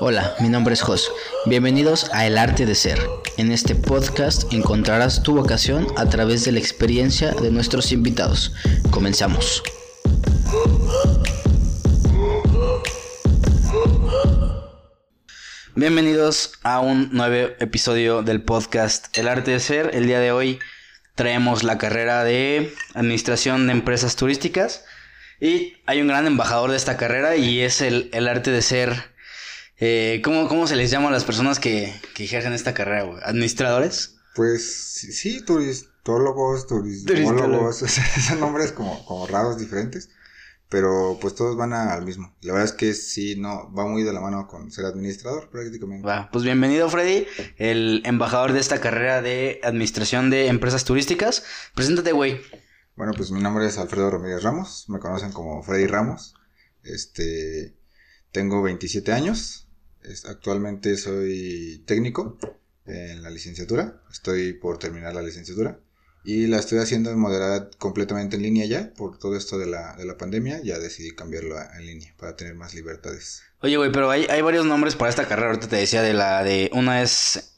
Hola, mi nombre es Jos. Bienvenidos a El Arte de Ser. En este podcast encontrarás tu vocación a través de la experiencia de nuestros invitados. Comenzamos. Bienvenidos a un nuevo episodio del podcast El Arte de Ser. El día de hoy traemos la carrera de Administración de Empresas Turísticas y hay un gran embajador de esta carrera y es el, el arte de ser... Eh, ¿cómo, ¿Cómo se les llama a las personas que, que ejercen esta carrera, güey? ¿Administradores? Pues sí, turistólogos, turistólogos, esos nombres como, como raros, diferentes, pero pues todos van al mismo. La verdad es que sí, no, va muy de la mano con ser administrador prácticamente. Va, pues bienvenido Freddy, el embajador de esta carrera de administración de empresas turísticas. Preséntate, güey. Bueno, pues mi nombre es Alfredo Ramírez Ramos, me conocen como Freddy Ramos. Este, tengo 27 años, actualmente soy técnico en la licenciatura, estoy por terminar la licenciatura y la estoy haciendo en modalidad completamente en línea ya, por todo esto de la, de la pandemia, ya decidí cambiarlo en línea para tener más libertades. Oye, güey, pero hay, hay varios nombres para esta carrera, ahorita te decía de la de, una es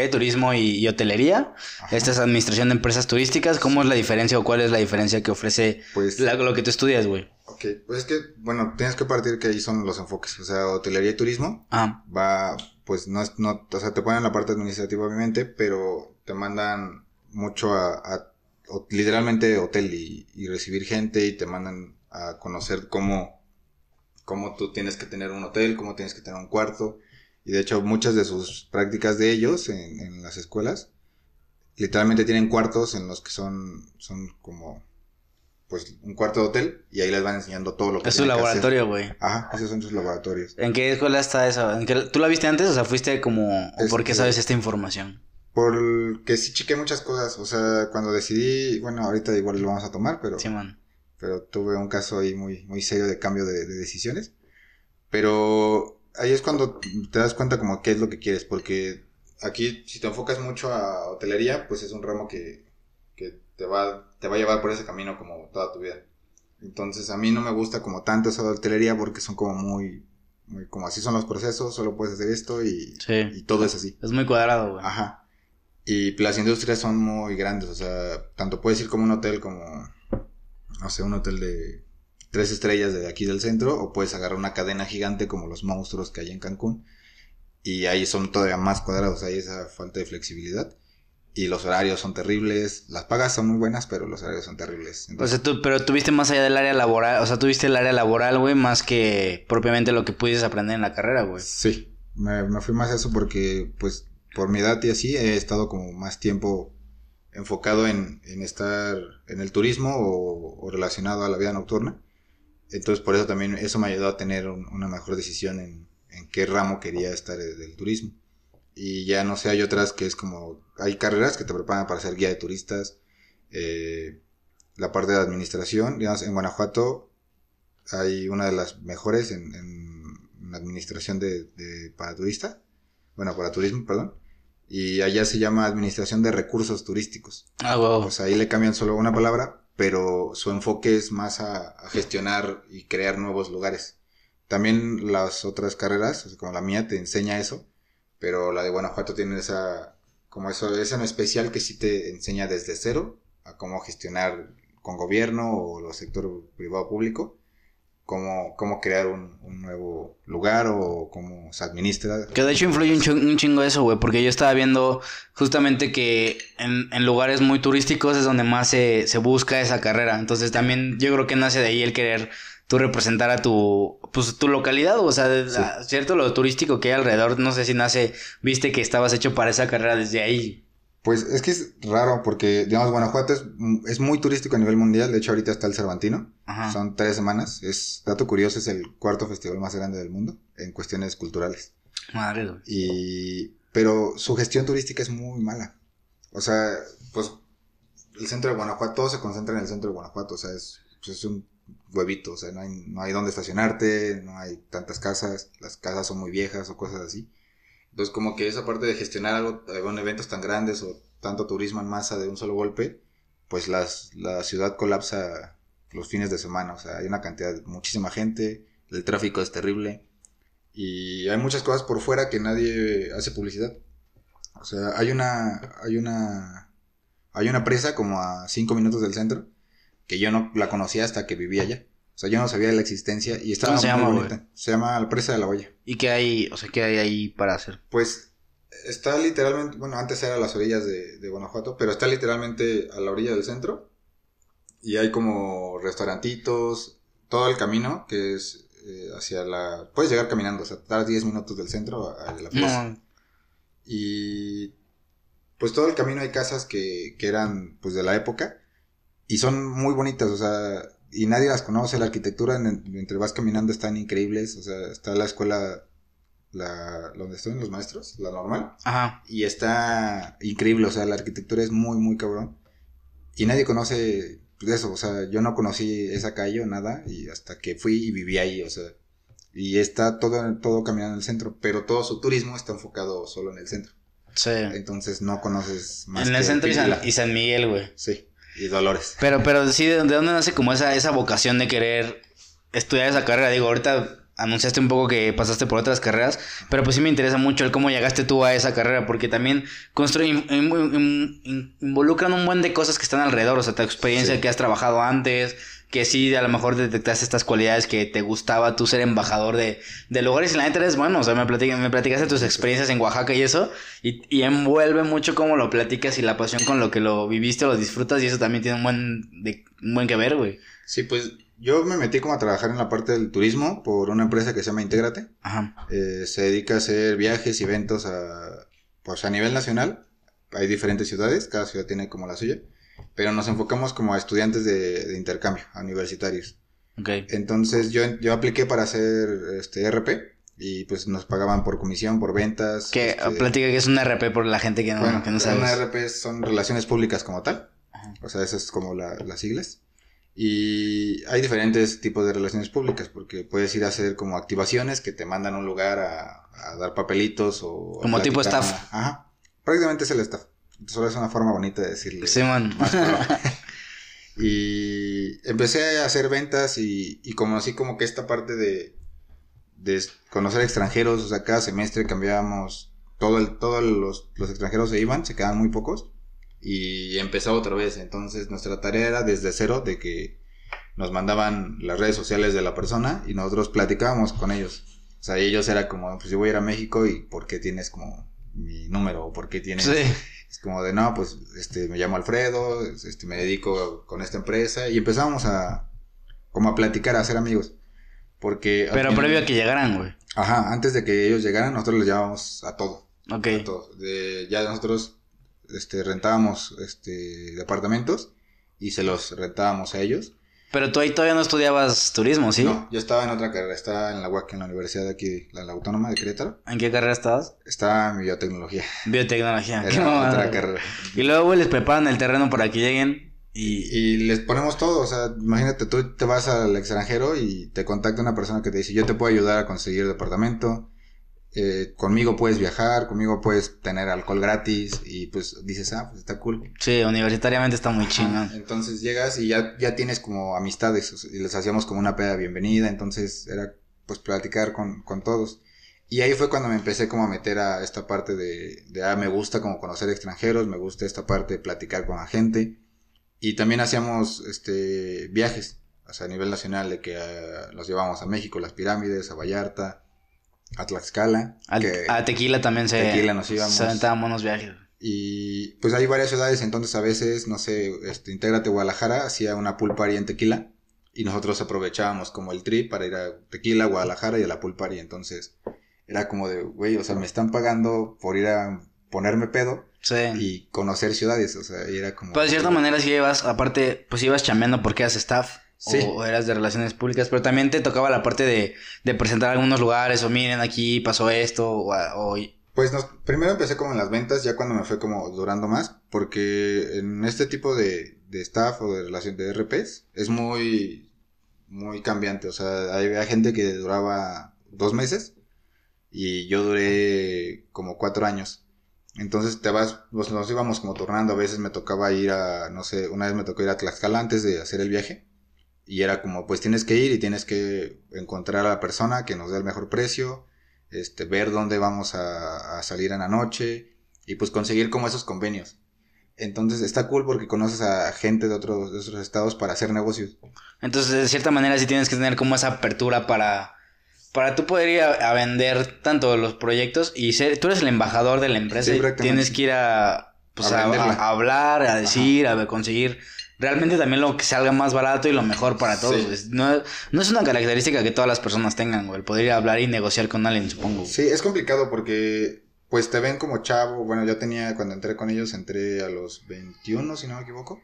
de turismo y, hotelería. Esta es administración de empresas turísticas. ¿Cómo es la diferencia o cuál es la diferencia que ofrece pues, lo que tú estudias, güey? Ok, pues es que, bueno, tienes que partir que ahí son los enfoques. O sea, hotelería y turismo. Ah. Va, pues no es, no, o sea, te ponen la parte administrativa, obviamente, pero te mandan mucho a, literalmente hotel y, y, recibir gente y te mandan a conocer cómo, cómo tú tienes que tener un hotel, cómo tienes que tener un cuarto y de hecho, muchas de sus prácticas de ellos en, en las escuelas, literalmente tienen cuartos en los que son, son como pues un cuarto de hotel y ahí les van enseñando todo lo que Es su laboratorio, güey. Ajá, esos son sus laboratorios. ¿En qué escuela está eso? ¿En qué, ¿Tú la viste antes o sea, fuiste como... ¿Por qué este, sabes esta información? Porque sí chequé muchas cosas, o sea, cuando decidí, bueno, ahorita igual lo vamos a tomar, pero... Sí, man. Pero tuve un caso ahí muy, muy serio de cambio de, de decisiones. Pero ahí es cuando te das cuenta como qué es lo que quieres, porque aquí si te enfocas mucho a hotelería, pues es un ramo que, que te, va, te va a llevar por ese camino como toda tu vida. Entonces a mí no me gusta como tanto esa hotelería porque son como muy, muy como así son los procesos, solo puedes hacer esto y, y todo es así. Es muy cuadrado, güey. Ajá. Y las industrias son muy grandes, o sea, tanto puedes ir como un hotel como, no sé, un hotel de tres estrellas de aquí del centro, o puedes agarrar una cadena gigante como los monstruos que hay en Cancún, y ahí son todavía más cuadrados, hay esa falta de flexibilidad. Y los horarios son terribles, las pagas son muy buenas, pero los horarios son terribles. o sea, tú, pero tuviste más allá del área laboral, o sea, tuviste el área laboral, güey, más que propiamente lo que pudiste aprender en la carrera, güey. Sí, me, me fui más a eso porque, pues, por mi edad y así, he estado como más tiempo enfocado en, en estar en el turismo o, o, relacionado a la vida nocturna. Entonces por eso también eso me ayudó a tener una mejor decisión en, en, qué ramo quería estar del turismo. Y ya no sé, hay otras que es como, hay carreras que te preparan para ser guía de turistas, eh, la parte de administración, digamos, en Guanajuato hay una de las mejores en, en administración de, de, para turista, bueno, para turismo, perdón, y allá se llama administración de recursos turísticos. Ah, wow. Sea, ahí le cambian solo una palabra, pero su enfoque es más a, gestionar y crear nuevos lugares. También las otras carreras, como la mía, te enseña eso, pero la de Guanajuato tiene esa, como eso, esa en especial que sí te enseña desde cero a cómo gestionar con gobierno o los sector privado público cómo, cómo crear un, un, nuevo lugar o cómo se administra. Que de hecho influye un, chingo eso, güey, porque yo estaba viendo justamente que en, en lugares muy turísticos es donde más se, se, busca esa carrera. Entonces también yo creo que nace de ahí el querer tú representar a tu, pues, tu localidad, o sea, cierto, lo turístico que hay alrededor, no sé si nace, viste que estabas hecho para esa carrera desde ahí. Pues es que es raro porque, digamos, Guanajuato es, es, muy turístico a nivel mundial. De hecho, ahorita está el Cervantino. Son tres semanas. Es, dato curioso, es el cuarto festival más grande del mundo en cuestiones culturales. Madre. Y, pero su gestión turística es muy mala. O sea, pues el centro de Guanajuato, todo se concentra en el centro de Guanajuato. O sea, es, pues, es un huevito. O sea, no hay, no hay dónde estacionarte, no hay tantas casas. Las casas son muy viejas o cosas así. Entonces, como que esa parte de gestionar algo, eventos tan grandes o tanto turismo en masa de un solo golpe, pues las, la ciudad colapsa los fines de semana. O sea, hay una cantidad, muchísima gente, el tráfico es terrible. Y hay muchas cosas por fuera que nadie hace publicidad. O sea, hay una, hay una, hay una presa como a cinco minutos del centro que yo no la conocía hasta que vivía allá. O sea, yo no sabía de la existencia y estaba ¿Cómo se muy bonita. Se llama la presa de la Hoya. ¿Y qué hay, o sea, qué hay ahí para hacer? Pues está literalmente, bueno, antes era a las orillas de, de Guanajuato, pero está literalmente a la orilla del centro. Y hay como restaurantitos, todo el camino que es eh, hacia la... Puedes llegar caminando, o sea, tardas 10 minutos del centro a, a la plaza. No, Y pues todo el camino hay casas que, que eran pues de la época y son muy bonitas, o sea, y nadie las conoce, la arquitectura en- mientras vas caminando están increíbles, o sea, está la escuela, la, donde están los maestros, la normal, Ajá. y está increíble, o sea, la arquitectura es muy, muy cabrón. Y nadie conoce eso, o sea, yo no conocí esa calle o nada, y hasta que fui y viví ahí, o sea, y está todo, todo caminando en el centro, pero todo su turismo está enfocado solo en el centro. Sí. Entonces no conoces más En el que centro y San, Píldila. y San Miguel, güey. Sí, y Dolores. Pero, pero sí, ¿de de dónde nace como esa, esa vocación de querer estudiar esa carrera? Digo, ahorita anunciaste un poco que pasaste por otras carreras, pero pues sí me interesa mucho el cómo llegaste tú a esa carrera, porque también construyen, in- in- in- involucran un buen de cosas que están alrededor, o sea, tu experiencia Sí. que has trabajado antes, que sí, a lo mejor detectaste estas cualidades que te gustaba tú ser embajador de, de lugares y la neta eres bueno, o sea, me, platica- me platicaste tus experiencias en Oaxaca y eso, y, y envuelve mucho cómo lo platicas y la pasión con lo que lo viviste, lo disfrutas y eso también tiene un buen, de, un buen que ver, güey. Sí, pues yo me metí como a trabajar en la parte del turismo por una empresa que se llama Intégrate. Ajá. Eh, se dedica a hacer viajes y eventos a, pues a nivel nacional. Hay diferentes ciudades, cada ciudad tiene como la suya. Pero nos enfocamos como a estudiantes de, de intercambio, a universitarios. Ok. Entonces yo, yo apliqué para hacer este RP y pues nos pagaban por comisión, por ventas. Que este, platica que es un RP por la gente que no, bueno, que no sabe. RP son relaciones públicas como tal. Ajá. O sea, esas es como la- las siglas. Y hay diferentes tipos de relaciones públicas, porque puedes ir a hacer como activaciones que te mandan a un lugar a, a dar papelitos o... Como tipo staff. Ajá. Prácticamente es el staff. Solo es una forma bonita de decirle. Más pro. y empecé a hacer ventas y, y como así como que esta parte de, de conocer extranjeros, o sea, cada semestre cambiábamos, todo el, todos los, los extranjeros se iban, se quedaban muy pocos y empezaba otra vez. Entonces nuestra tarea era desde cero de que nos mandaban las redes sociales de la persona y nosotros platicábamos con ellos. O sea, ellos era como, pues yo voy a ir a México y ¿por qué tienes como mi número? ¿O por qué tienes...? Sí. Es como de, no, pues, este, me llamo Alfredo, este, me dedico con esta empresa y empezamos a, como a platicar, a hacer amigos. Porque... Pero final- previo a que llegaran, güey. Ajá, antes de que ellos llegaran, nosotros les llevábamos a todo. Ok. A todo. De, ya nosotros, este, rentábamos, este, departamentos y se los rentábamos a ellos. Pero tú ahí todavía no estudiabas turismo, ¿sí? No, yo estaba en otra carrera, estaba en la UAC, en la universidad de aquí, la, la Autónoma de Querétaro. ¿En qué carrera estabas? Estaba en biotecnología. Biotecnología. Era otra carrera. Y luego, güey, les preparan el terreno para que lleguen y... Y les ponemos todo, o sea, imagínate, tú te vas al extranjero y te contacta una persona que te dice, yo te puedo ayudar a conseguir departamento, eh, conmigo puedes viajar, conmigo puedes tener alcohol gratis y pues dices, ah, pues está cool. Sí, universitariamente está muy chingón. Entonces llegas y ya, ya tienes como amistades y les hacíamos como una peda de bienvenida, entonces era pues platicar con, con todos. Y ahí fue cuando me empecé como a meter a esta parte de, de, ah, me gusta como conocer extranjeros, me gusta esta parte de platicar con la gente. Y también hacíamos este viajes, o sea, a nivel nacional, de que ah, los llevamos a México, las pirámides, a Vallarta, a Tlaxcala. Al- que- a Tequila también se... Tequila nos íbamos. Se aventaban buenos viajes. y pues hay varias ciudades, entonces a veces, no sé, este, Intégrate Guadalajara hacía una pool party en Tequila y nosotros aprovechábamos como el trip para ir a Tequila, Guadalajara y a la pool party. Entonces era como de, güey, o sea, me están pagando por ir a ponerme pedo Sí. y conocer ciudades, o sea, y era como... Pero de cierta manera sí ibas, aparte, pues ibas chambeando porque eras staff. Sí. O eras de relaciones públicas, pero también te tocaba la parte de, de presentar algunos lugares, o miren, aquí pasó esto, o, o- Pues nos- primero empecé como en las ventas, ya cuando me fue como durando más, porque en este tipo de, de staff o de relación de RPs es muy, muy cambiante. O sea, había gente que duraba dos meses y yo duré como cuatro años. Entonces te vas, pues nos íbamos como turnando, a veces me tocaba ir a, no sé, una vez me tocó ir a Tlaxcala antes de hacer el viaje. Y era como, pues tienes que ir y tienes que encontrar a la persona que nos dé el mejor precio, este, ver dónde vamos a, a salir en la noche y pues conseguir como esos convenios. Entonces está cool porque conoces a gente de otros, de otros estados para hacer negocios. Entonces, de cierta manera, sí tienes que tener como esa apertura para, para tú poder ir a, a vender tanto los proyectos y ser, tú eres el embajador de la empresa Sí, y tienes que ir a, pues, A a, hablar, a decir, a conseguir realmente también lo que salga más barato y lo mejor para todos. Sí. No, no es una característica que todas las personas tengan, güey, el poder ir a hablar y negociar con alguien, supongo. Sí, es complicado porque pues te ven como chavo. Bueno, yo tenía, cuando entré con ellos, entré a los 21, si no me equivoco.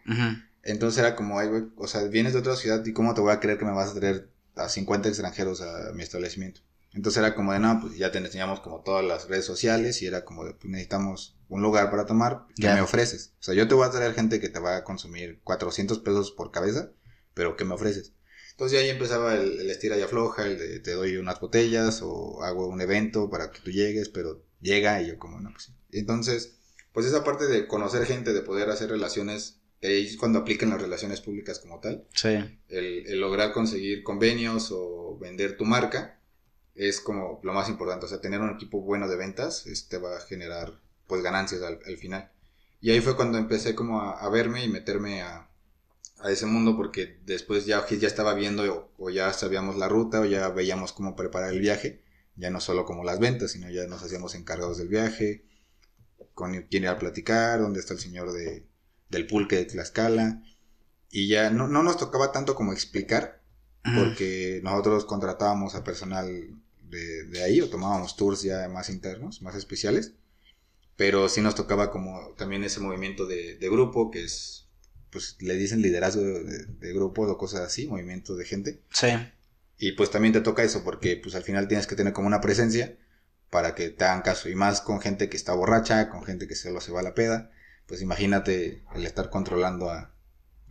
Entonces era como, ay, güey, o sea, vienes de otra ciudad y cómo te voy a creer que me vas a traer a 50 extranjeros a mi establecimiento. Entonces era como de, no, pues ya te enseñamos como todas las redes sociales y era como de, pues necesitamos un lugar para tomar, ¿qué Ya. me ofreces? O sea, yo te voy a traer gente que te va a consumir 400 pesos por cabeza, pero ¿qué me ofreces? Entonces ya ahí empezaba el, el estira y afloja, el de te doy unas botellas o hago un evento para que tú llegues, pero llega y yo como, no, pues sí. Entonces, pues esa parte de conocer gente, de poder hacer relaciones, es cuando aplican las relaciones públicas como tal, Sí. el, el lograr conseguir convenios o vender tu marca es como lo más importante. O sea, tener un equipo bueno de ventas este, va a generar pues ganancias al, al final. Y ahí fue cuando empecé como a, a verme y meterme a, a ese mundo porque después ya, ya estaba viendo o, o ya sabíamos la ruta o ya veíamos cómo preparar el viaje. Ya no solo como las ventas, sino ya nos hacíamos encargados del viaje, con quién ir a platicar, dónde está el señor de, del pulque de Tlaxcala. Y ya no, no nos tocaba tanto como explicar, porque nosotros contratábamos a personal de, de ahí o tomábamos tours ya más internos, más especiales. Pero sí nos tocaba como también ese movimiento de, de grupo, que es, pues le dicen liderazgo de, de grupos o cosas así, movimiento de gente. Sí. Y pues también te toca eso, porque pues al final tienes que tener como una presencia para que te hagan caso. Y más con gente que está borracha, con gente que solo se va a la peda. Pues imagínate el estar controlando a,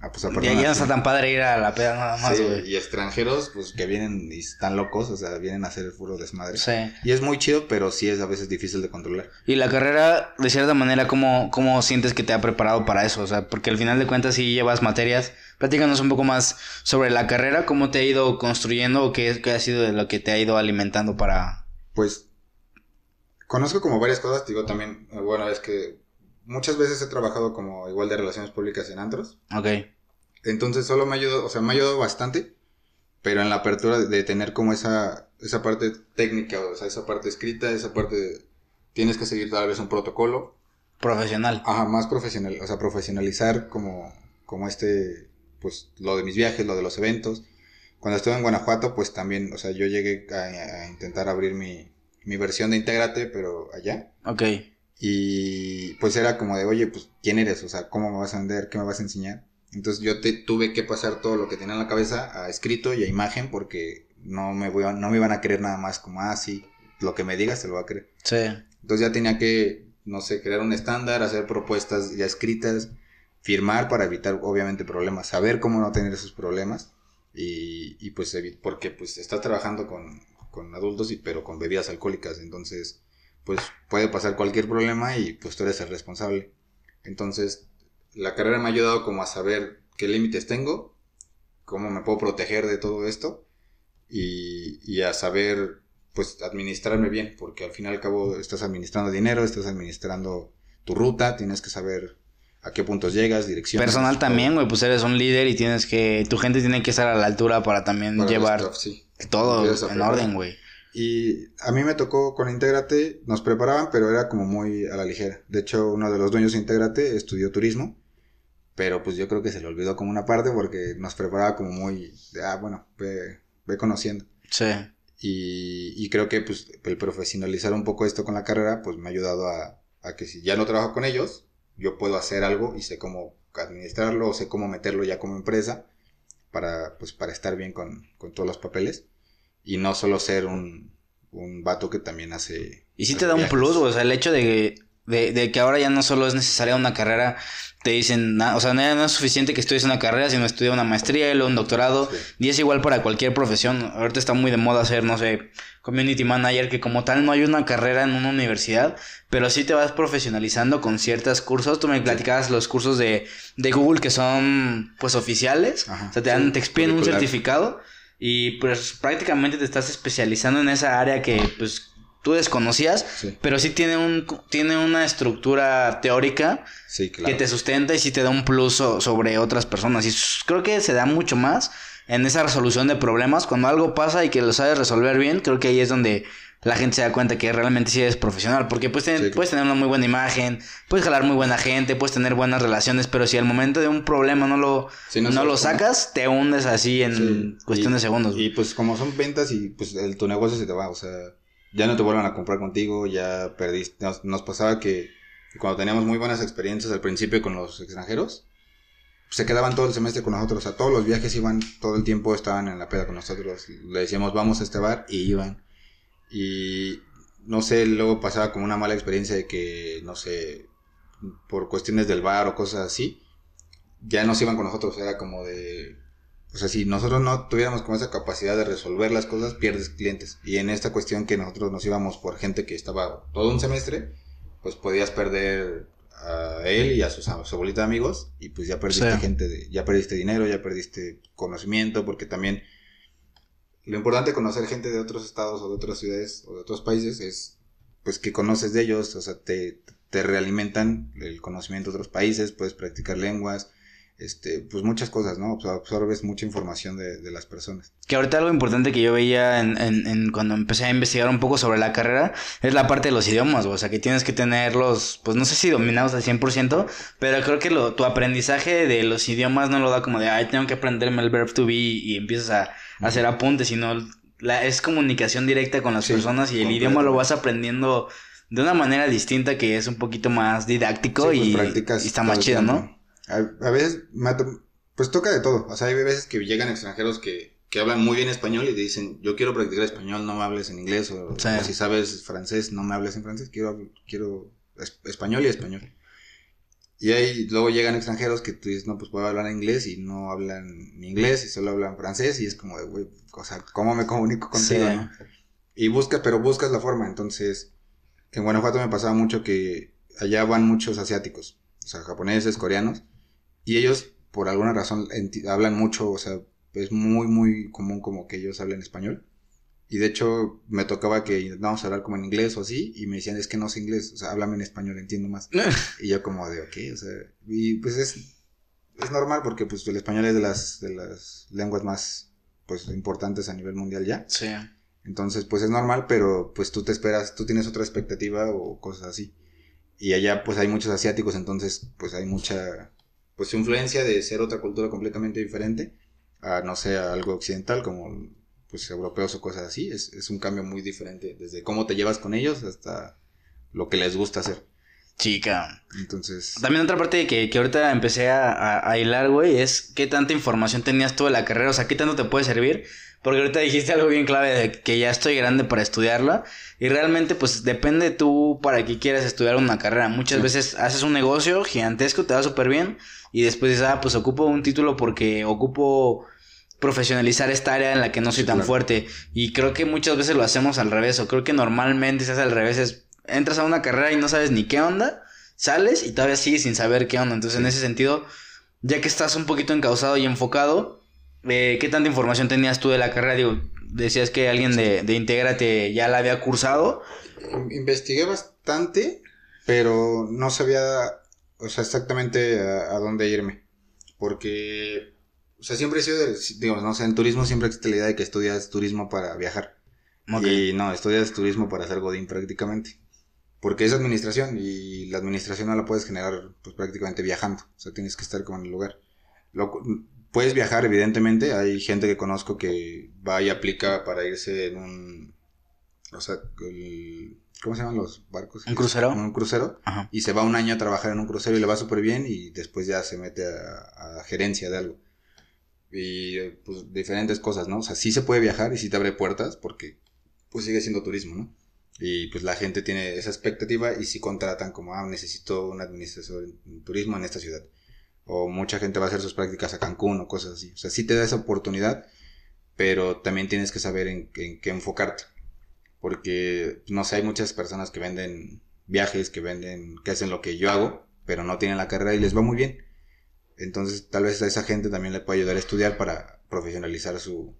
a, pues, ya no está tan padre ir a la peda nada más, Sí, güey. y extranjeros, pues que vienen y están locos, o sea, vienen a hacer el puro desmadre. Sí. Y es muy chido, pero sí es a veces difícil de controlar. Y la carrera, de cierta manera, ¿cómo, ¿cómo sientes que te ha preparado para eso? O sea, porque al final de cuentas sí llevas materias. Platícanos un poco más sobre la carrera, cómo te ha ido construyendo o qué, qué ha sido de lo que te ha ido alimentando para... Pues conozco como varias cosas, digo también, bueno, es que muchas veces he trabajado como igual de relaciones públicas en antros. Ok. Entonces solo me ayudó, o sea, me ha ayudado bastante, pero en la apertura de, tener como esa, esa parte técnica, o sea, esa parte escrita, esa parte de, tienes que seguir tal vez un protocolo, Profesional. Ajá, más profesional, o sea, profesionalizar como, como este, pues lo de mis viajes, lo de los eventos. Cuando estuve en Guanajuato, pues también, o sea, yo llegué a, a intentar abrir mi, mi versión de Intégrate, pero allá. Ok. Y pues era como de, oye, pues, ¿quién eres? O sea, ¿cómo me vas a vender? ¿Qué me vas a enseñar? Entonces yo te, tuve que pasar todo lo que tenía en la cabeza a escrito y a imagen porque no me, voy a- no me iban a creer nada más como, ah, sí, lo que me digas te lo va a creer. Sí. Entonces ya tenía que, no sé, crear un estándar, hacer propuestas ya escritas, firmar para evitar obviamente problemas, saber cómo no tener esos problemas y, y pues porque pues estás trabajando con, con adultos y pero con bebidas alcohólicas, entonces pues puede pasar cualquier problema y pues tú eres el responsable. Entonces la carrera me ha ayudado como a saber qué límites tengo, cómo me puedo proteger de todo esto y, y a saber pues administrarme bien, porque al fin y al cabo estás administrando dinero, estás administrando tu ruta, tienes que saber a qué puntos llegas, dirección. Personal también, güey, pues eres un líder y tienes que... Tu gente tiene que estar a la altura para también llevar sí. todo en orden, güey. Y a mí me tocó con Intégrate, nos preparaban, pero era como muy a la ligera. De hecho, uno de los dueños de Intégrate estudió turismo, pero pues yo creo que se le olvidó como una parte porque nos preparaba como muy, de, ah, bueno, ve, ve conociendo. Sí. Y, y creo que pues el profesionalizar un poco esto con la carrera, pues me ha ayudado a, a que si ya no trabajo con ellos, yo puedo hacer algo y sé cómo administrarlo o sé cómo meterlo ya como empresa para, pues, para estar bien con, con todos los papeles y no solo ser un, un vato que también hace... Y sí te da un plus. O sea, el hecho de, de, de que ahora ya no solo es necesaria una carrera, te dicen, na- o sea, no, no es suficiente que estudies una carrera, sino estudiar una maestría y luego un doctorado. Sí. Y es igual para cualquier profesión. Ahorita está muy de moda ser, no sé, community manager, que como tal no hay una carrera en una universidad, pero sí te vas profesionalizando con ciertos cursos. Tú me platicabas los cursos de, de Google que son, pues, oficiales. Ajá, o sea, te dan, sí, te expiden un certificado y pues prácticamente te estás especializando en esa área que, pues, tú desconocías, pero sí tiene, un, tiene una estructura teórica que te sustenta y sí te da un plus sobre otras personas. Y creo que se da mucho más en esa resolución de problemas. Cuando algo pasa y que lo sabes resolver bien, creo que ahí es donde la gente se da cuenta que realmente sí eres profesional. Porque puedes tener, puedes tener una muy buena imagen, puedes jalar muy buena gente, puedes tener buenas relaciones, pero si al momento de un problema no lo, no, lo sacas, te hundes así en cuestión de segundos. Y pues como son ventas y pues el, tu negocio se te va, o sea, ya no te vuelvan a comprar contigo, ya perdiste. Nos, pasaba que, cuando teníamos muy buenas experiencias al principio con los extranjeros, se quedaban todo el semestre con nosotros, o sea, todos los viajes iban, todo el tiempo estaban en la peda con nosotros, le decíamos vamos a este bar y iban. Y no sé, luego pasaba como una mala experiencia de que, no sé, por cuestiones del bar o cosas así, ya no se iban con nosotros, era como de... O sea, si nosotros no tuviéramos como esa capacidad de resolver las cosas, pierdes clientes. Y en esta cuestión que nosotros nos íbamos por gente que estaba todo un semestre, pues podías perder a él y a, sus, a su abuelita de amigos y pues ya perdiste gente, de, ya perdiste dinero, ya perdiste conocimiento, porque también lo importante de conocer gente de otros estados o de otras ciudades o de otros países es pues que conoces de ellos, o sea, te, te realimentan el conocimiento de otros países, puedes practicar lenguas, este, pues muchas cosas, ¿no? absorbes mucha información de, de, las personas. Que ahorita algo importante que yo veía en, en, en, cuando empecé a investigar un poco sobre la carrera es la parte de los idiomas, o sea, que tienes que tenerlos, pues no sé si dominados al 100%, pero creo que lo, tu aprendizaje de los idiomas no lo da como de, ay, tengo que aprenderme el verb to be y empiezas a, hacer apuntes, sino la, es comunicación directa con las personas y el idioma lo vas aprendiendo de una manera distinta que es un poquito más didáctico pues y, y, está más chido, ¿no? A, veces, pues toca de todo. O sea, hay veces que llegan extranjeros que, que hablan muy bien español y te dicen, yo quiero practicar español, no me hables en inglés. O, si sabes francés, no me hables en francés, quiero, quiero español y español. Y ahí luego llegan extranjeros que tú dices, no, pues puedo hablar inglés y no hablan inglés y solo hablan francés y es como de, güey, o sea, ¿cómo me comunico contigo? Y buscas, pero buscas la forma. Entonces, en Guanajuato me pasaba mucho que allá van muchos asiáticos, o sea, japoneses, coreanos, y ellos, por alguna razón, hablan mucho, o sea, es muy, muy común como que ellos hablen español. Y de hecho, me tocaba que intentábamos hablar como en inglés o así, y me decían, es que no sé inglés, o sea, háblame en español, entiendo más. y yo como de, ok, o sea, y pues es, es normal porque pues el español es de las, de las lenguas más, pues, importantes a nivel mundial ya. Sí. Entonces, pues es normal, pero pues tú te esperas, tú tienes otra expectativa o cosas así. Y allá pues hay muchos asiáticos, entonces pues hay mucha pues influencia de ser otra cultura completamente diferente a no sé, algo occidental como pues europeos o cosas así, es, es un cambio muy diferente, desde cómo te llevas con ellos hasta lo que les gusta hacer. Chica. Entonces. También otra parte que, que ahorita empecé a, a, hilar, güey, es qué tanta información tenías tú de la carrera, o sea, qué tanto te puede servir. Porque ahorita dijiste algo bien clave de que ya estoy grande para estudiarla. Y realmente, pues depende tú para qué quieras estudiar una carrera. Muchas veces haces un negocio gigantesco, te va súper bien. Y después dices, ah, pues ocupo un título porque ocupo profesionalizar esta área en la que no soy tan fuerte. Y creo que muchas veces lo hacemos al revés. O creo que normalmente se hace al revés. Es, entras a una carrera y no sabes ni qué onda. Sales y todavía sigues sin saber qué onda. Entonces, en ese sentido, ya que estás un poquito encausado y enfocado eh, ¿qué tanta información tenías tú de la carrera? Digo, decías que alguien de, de Intégrate ya la había cursado. Investigué bastante, pero no sabía, o sea, exactamente a, dónde irme. Porque, o sea, siempre he sido, digamos, no sé, en turismo siempre existe la idea de que estudias turismo para viajar. Y no, estudias turismo para hacer Godín prácticamente. Porque es administración y la administración no la puedes generar pues prácticamente viajando. O sea, tienes que estar como en el lugar. Lo, puedes viajar, evidentemente. Hay gente que conozco que va y aplica para irse en un. O sea, ¿cómo se llaman los barcos? ¿Un crucero? Un crucero. Y se va un año a trabajar en un crucero y le va súper bien y después ya se mete a, gerencia de algo. Y pues diferentes cosas, ¿no? O sea, sí se puede viajar y sí te abre puertas porque pues sigue siendo turismo, ¿no? Y pues la gente tiene esa expectativa y si contratan como, ah, necesito un administrador en turismo en esta ciudad o mucha gente va a hacer sus prácticas a Cancún o cosas así. O sea, sí te da esa oportunidad, pero también tienes que saber en, qué enfocarte. Porque, no sé, hay muchas personas que venden viajes, que venden, que hacen lo que yo hago, pero no tienen la carrera y les va muy bien. Entonces, tal vez a esa gente también le puede ayudar a estudiar para profesionalizar su,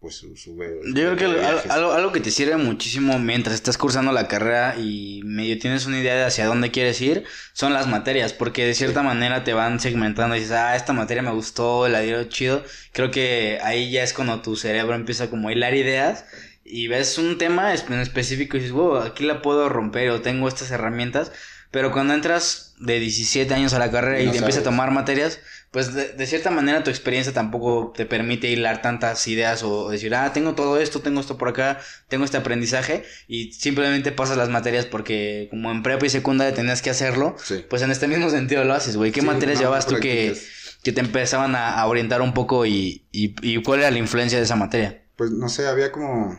pues su, su Yo creo que algo, algo, que te sirve muchísimo mientras estás cursando la carrera y medio tienes una idea de hacia dónde quieres ir, son las materias, porque de cierta manera te van segmentando y dices, ah, esta materia me gustó, la dieron chido. Creo que ahí ya es cuando tu cerebro empieza como a hilar ideas y ves un tema en específico y dices, wow, aquí la puedo romper o tengo estas herramientas. Pero cuando entras de 17 años a la carrera y, te empiezas a tomar materias, pues de, cierta manera tu experiencia tampoco te permite hilar tantas ideas o, decir, ah, tengo todo esto, tengo esto por acá, tengo este aprendizaje y simplemente pasas las materias porque como en prepa y secundaria tenías que hacerlo, pues en este mismo sentido lo haces, güey. ¿Qué materias llevabas tú que, que, te empezaban a, orientar un poco y, y, y cuál era la influencia de esa materia? Pues no sé, había como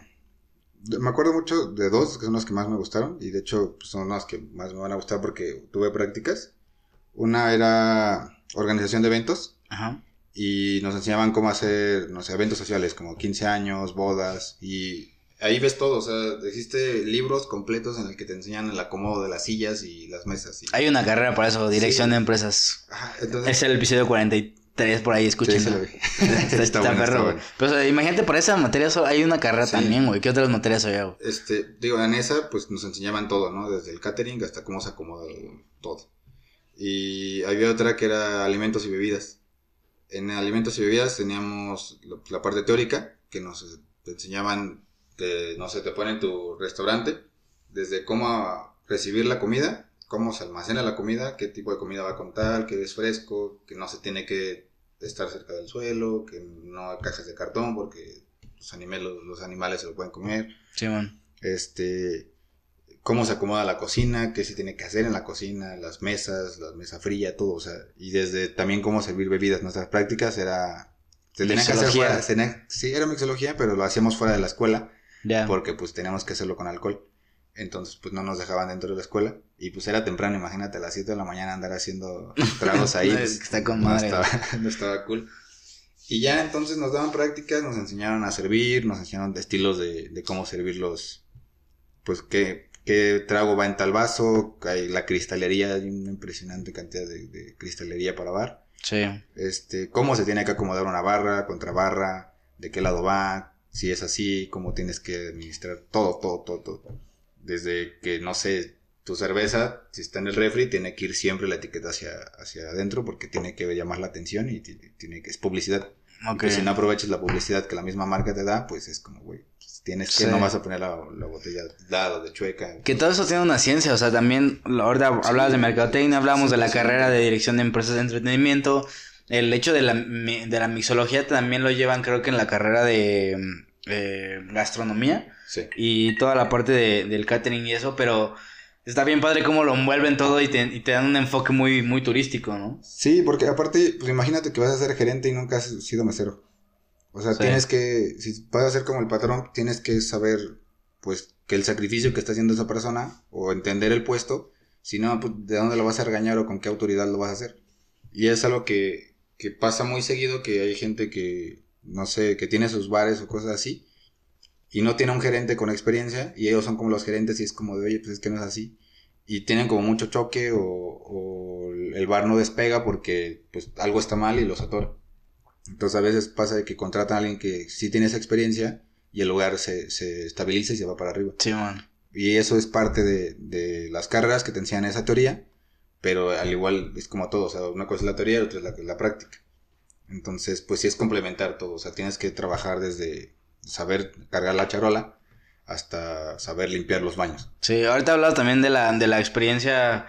me acuerdo mucho de dos, que son las que más me gustaron, y de hecho pues, son las que más me van a gustar porque tuve prácticas. Una era organización de eventos. Ajá. Y nos enseñaban cómo hacer, no sé, eventos sociales, como 15 años, bodas, y ahí ves todo, o sea, existe libros completos en el que te enseñan el acomodo de las sillas y las mesas. Hay una carrera para eso, dirección de empresas. Ajá, entonces... Es el episodio 43 Tres por ahí, escúchenlo. está, está, perro, Pero imagínate, por esa materia hay una carrera también, güey. ¿Qué otras materias había, Este, digo, en esa, pues nos enseñaban todo, ¿no? Desde el catering hasta cómo se acomoda todo. Y había otra que era alimentos y bebidas. En alimentos y bebidas teníamos la parte teórica, que nos enseñaban, no sé, te ponen tu restaurante, desde cómo recibir la comida cómo se almacena la comida, qué tipo de comida va a contar, que es fresco, que no se tiene que estar cerca del suelo, que no hay cajas de cartón porque los animales, los, animales se lo pueden comer. Sí, man. Este, cómo se acomoda la cocina, qué se tiene que hacer en la cocina, las mesas, la mesa fría, todo, o sea, y desde también cómo servir bebidas. Nuestras prácticas era... Se tenía que hacer fuera, sí, era mixología, pero lo hacíamos fuera de la escuela. Porque pues teníamos que hacerlo con alcohol. Entonces, pues no nos dejaban dentro de la escuela. Y pues era temprano, imagínate, a las 7 de la mañana andar haciendo tragos ahí. Pues, está con madre. No estaba, cool. Y ya entonces nos daban prácticas, nos enseñaron a servir, nos enseñaron estilos de, de cómo servir los. Pues qué, qué trago va en tal vaso, hay la cristalería, hay una impresionante cantidad de, de cristalería para bar. Sí. Este, cómo se tiene que acomodar una barra, contra barra, de qué lado va, si es así, cómo tienes que administrar todo, todo, todo, todo desde que, no sé, tu cerveza, si está en el refri, tiene que ir siempre la etiqueta hacia, hacia adentro porque tiene que llamar la atención y tiene que, es publicidad. Okay. si no aprovechas la publicidad que la misma marca te da, pues es como, güey, tienes que no vas a poner la, botella de lado, de chueca. Que todo eso tiene una ciencia, o sea, también, ahorita hablabas de mercadotecnia, hablamos de la carrera de dirección de empresas de entretenimiento, el hecho de la, de la mixología también lo llevan creo que en la carrera de eh, gastronomía y toda la parte de, del catering y eso, pero está bien padre cómo lo envuelven todo y te, y te, dan un enfoque muy, muy turístico, ¿no? Sí, porque aparte, pues imagínate que vas a ser gerente y nunca has sido mesero. O sea, tienes que, si vas a ser como el patrón, tienes que saber, pues, que el sacrificio que está haciendo esa persona, o entender el puesto, si no, pues, de dónde lo vas a regañar o con qué autoridad lo vas a hacer. Y es algo que, que pasa muy seguido, que hay gente que, no sé, que tiene sus bares o cosas así, y no tiene un gerente con experiencia y ellos son como los gerentes y es como de, oye, pues es que no es así. Y tienen como mucho choque o, el bar no despega porque pues algo está mal y los atora. Entonces a veces pasa de que contratan a alguien que sí tiene esa experiencia y el lugar se, se estabiliza y se va para arriba. Sí, man. Y eso es parte de, de las carreras que te enseñan esa teoría, pero al igual es como todo, o sea, una cosa es la teoría y otra es la, la práctica. Entonces, pues sí es complementar todo, o sea, tienes que trabajar desde saber cargar la charola hasta saber limpiar los baños. Sí, ahorita hablado también de la, de la experiencia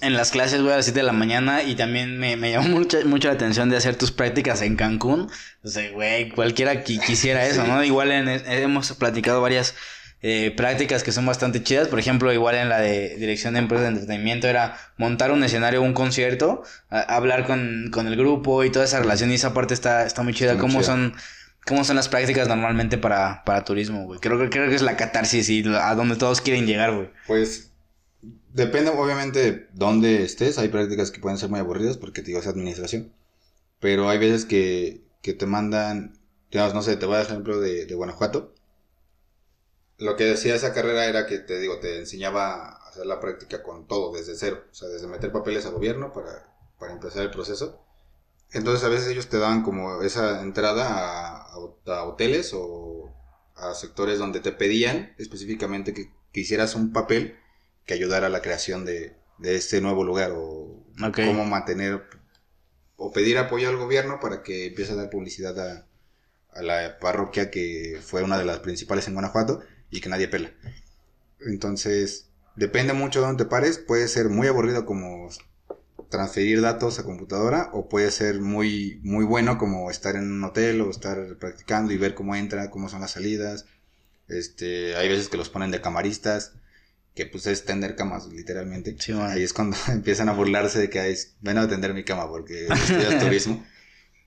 en las clases, güey, a las 7 de la mañana y también me, me llamó mucho, mucho la atención de hacer tus prácticas en Cancún. O sea, güey, cualquiera que quisiera eso, ¿no? Igual hemos platicado varias eh, prácticas que son bastante chidas. Por ejemplo, igual en la de dirección de empresas de entretenimiento era montar un escenario, un concierto, hablar con, con, el grupo y toda esa relación y esa parte está, está muy chida. Cómo son ¿Cómo son las prácticas normalmente para, para turismo, güey? Creo, creo que es la catarsis y a donde todos quieren llegar, güey. Pues depende obviamente de dónde estés. Hay prácticas que pueden ser muy aburridas porque te digo, es administración. Pero hay veces que, que te mandan, digamos, no sé, te voy a dar ejemplo de, de Guanajuato. Lo que decía esa carrera era que te digo, te enseñaba a hacer la práctica con todo, desde cero. O sea, desde meter papeles a gobierno para, para empezar el proceso Entonces a veces ellos te daban como esa entrada a, a hoteles o a sectores donde te pedían específicamente que, que hicieras un papel que ayudara a la creación de, de este nuevo lugar o cómo mantener o pedir apoyo al gobierno para que empiece a dar publicidad a, a, la parroquia que fue una de las principales en Guanajuato y que nadie pela. Entonces, depende mucho de dónde te pares, puede ser muy aburrido como transferir datos a computadora o puede ser muy muy bueno como estar en un hotel o estar practicando y ver cómo entra, cómo son las salidas. Este, hay veces que los ponen de camaristas que pues es tender camas, literalmente. Ahí es cuando empiezan a burlarse de que hay, ven a tender mi cama porque estudias turismo.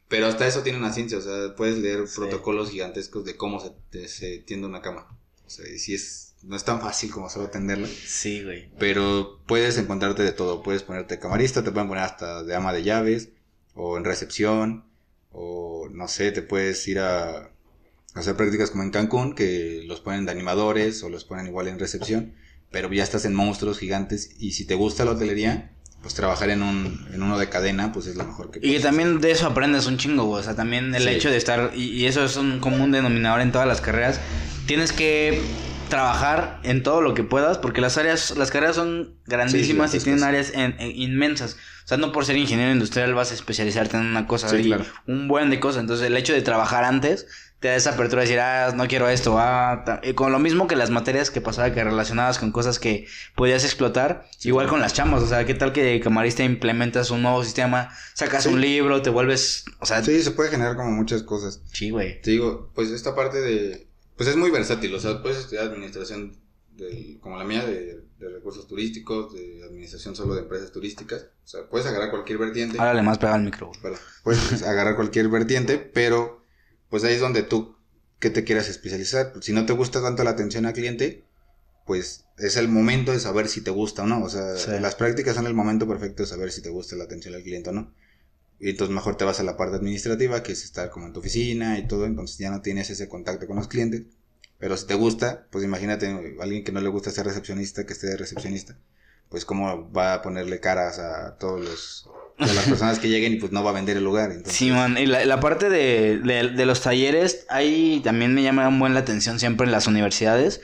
Pero hasta eso tiene una ciencia, o sea, puedes leer protocolos gigantescos de cómo se, se, tiende una cama. O sea, y si es, no es tan fácil como solo tenderla. Sí, güey. Pero puedes encontrarte de todo, puedes ponerte camarista, te pueden poner hasta de ama de llaves, o en recepción, o no sé, te puedes ir a hacer prácticas como en Cancún, que los ponen de animadores, o los ponen igual en recepción pero ya estás en monstruos gigantes y si te gusta la hotelería, pues trabajar en, un, en uno de cadena, pues es lo mejor que Y que también de eso aprendes un chingo, güey. O sea, también el hecho de estar, y, eso es un común denominador en todas las carreras, tienes que trabajar en todo lo que puedas, porque las áreas, las carreras son grandísimas y tienen áreas inmensas. O sea, no por ser ingeniero industrial vas a especializarte en una cosa, claro. un buen de cosas. Entonces, el hecho de trabajar antes te da esa apertura de decir, ah, no quiero esto, ah, y con lo mismo que las materias que pasaba que relacionadas con cosas que podías explotar, igual con las chamas, o sea, qué tal que camarista implementas un nuevo sistema, sacas un libro, te vuelves, o sea... Sí, se puede generar como muchas cosas. Sí, güey. Te digo, pues esta parte de, pues es muy versátil, o sea, puedes estudiar administración de, como la mía, de, de, recursos turísticos, de administración solo de empresas turísticas, o sea, puedes agarrar cualquier vertiente. Háblale más pega al micro. Perdón. Puedes agarrar cualquier vertiente, pero pues ahí es donde tú que te quieras especializar. Si no te gusta tanto la atención al cliente, pues es el momento de saber si te gusta o no. O sea, las prácticas son el momento perfecto de saber si te gusta la atención al cliente o no. Y entonces mejor te vas a la parte administrativa, que es estar como en tu oficina y todo, entonces ya no tienes ese contacto con los clientes. Pero si te gusta, pues imagínate alguien que no le gusta ser recepcionista, que esté de recepcionista, pues cómo va a ponerle caras a todos los de las personas que lleguen y pues no va a vender el lugar. Sí, man. Y la, parte de, de, los talleres, ahí también me llama muy la atención siempre en las universidades.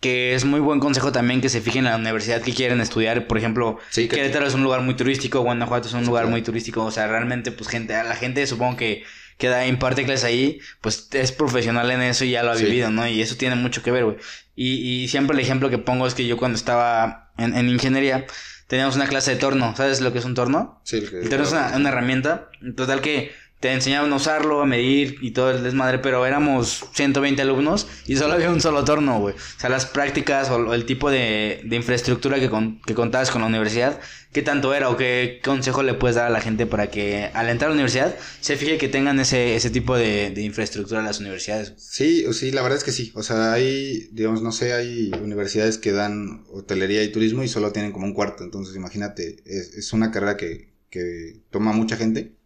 Que es muy buen consejo también que se fijen en la universidad que quieren estudiar. Por ejemplo, sí, Querétaro es un lugar muy turístico, Guanajuato es un lugar muy turístico. O sea, realmente, pues gente, a la gente supongo que, que da, imparte clases ahí, pues es profesional en eso y ya lo ha vivido, ¿no? Y eso tiene mucho que ver, güey. Y, y siempre el ejemplo que pongo es que yo cuando estaba en, en ingeniería, teníamos una clase de torno. ¿Sabes lo que es un torno? Sí, el, el torno es una, una herramienta. Total que te enseñaban a usarlo, a medir y todo el desmadre, pero éramos 120 alumnos y solo había un solo torno, güey. O sea, las prácticas o el tipo de, de infraestructura que, que contabas con la universidad, ¿qué tanto era o qué consejo le puedes dar a la gente para que al entrar a la universidad se fije que tengan ese, ese tipo de, de infraestructura en las universidades? Sí, sí, la verdad es que sí. O sea, hay, digamos, no sé, hay universidades que dan hotelería y turismo y solo tienen como un cuarto. Entonces, imagínate, es, es una carrera que, que toma mucha gente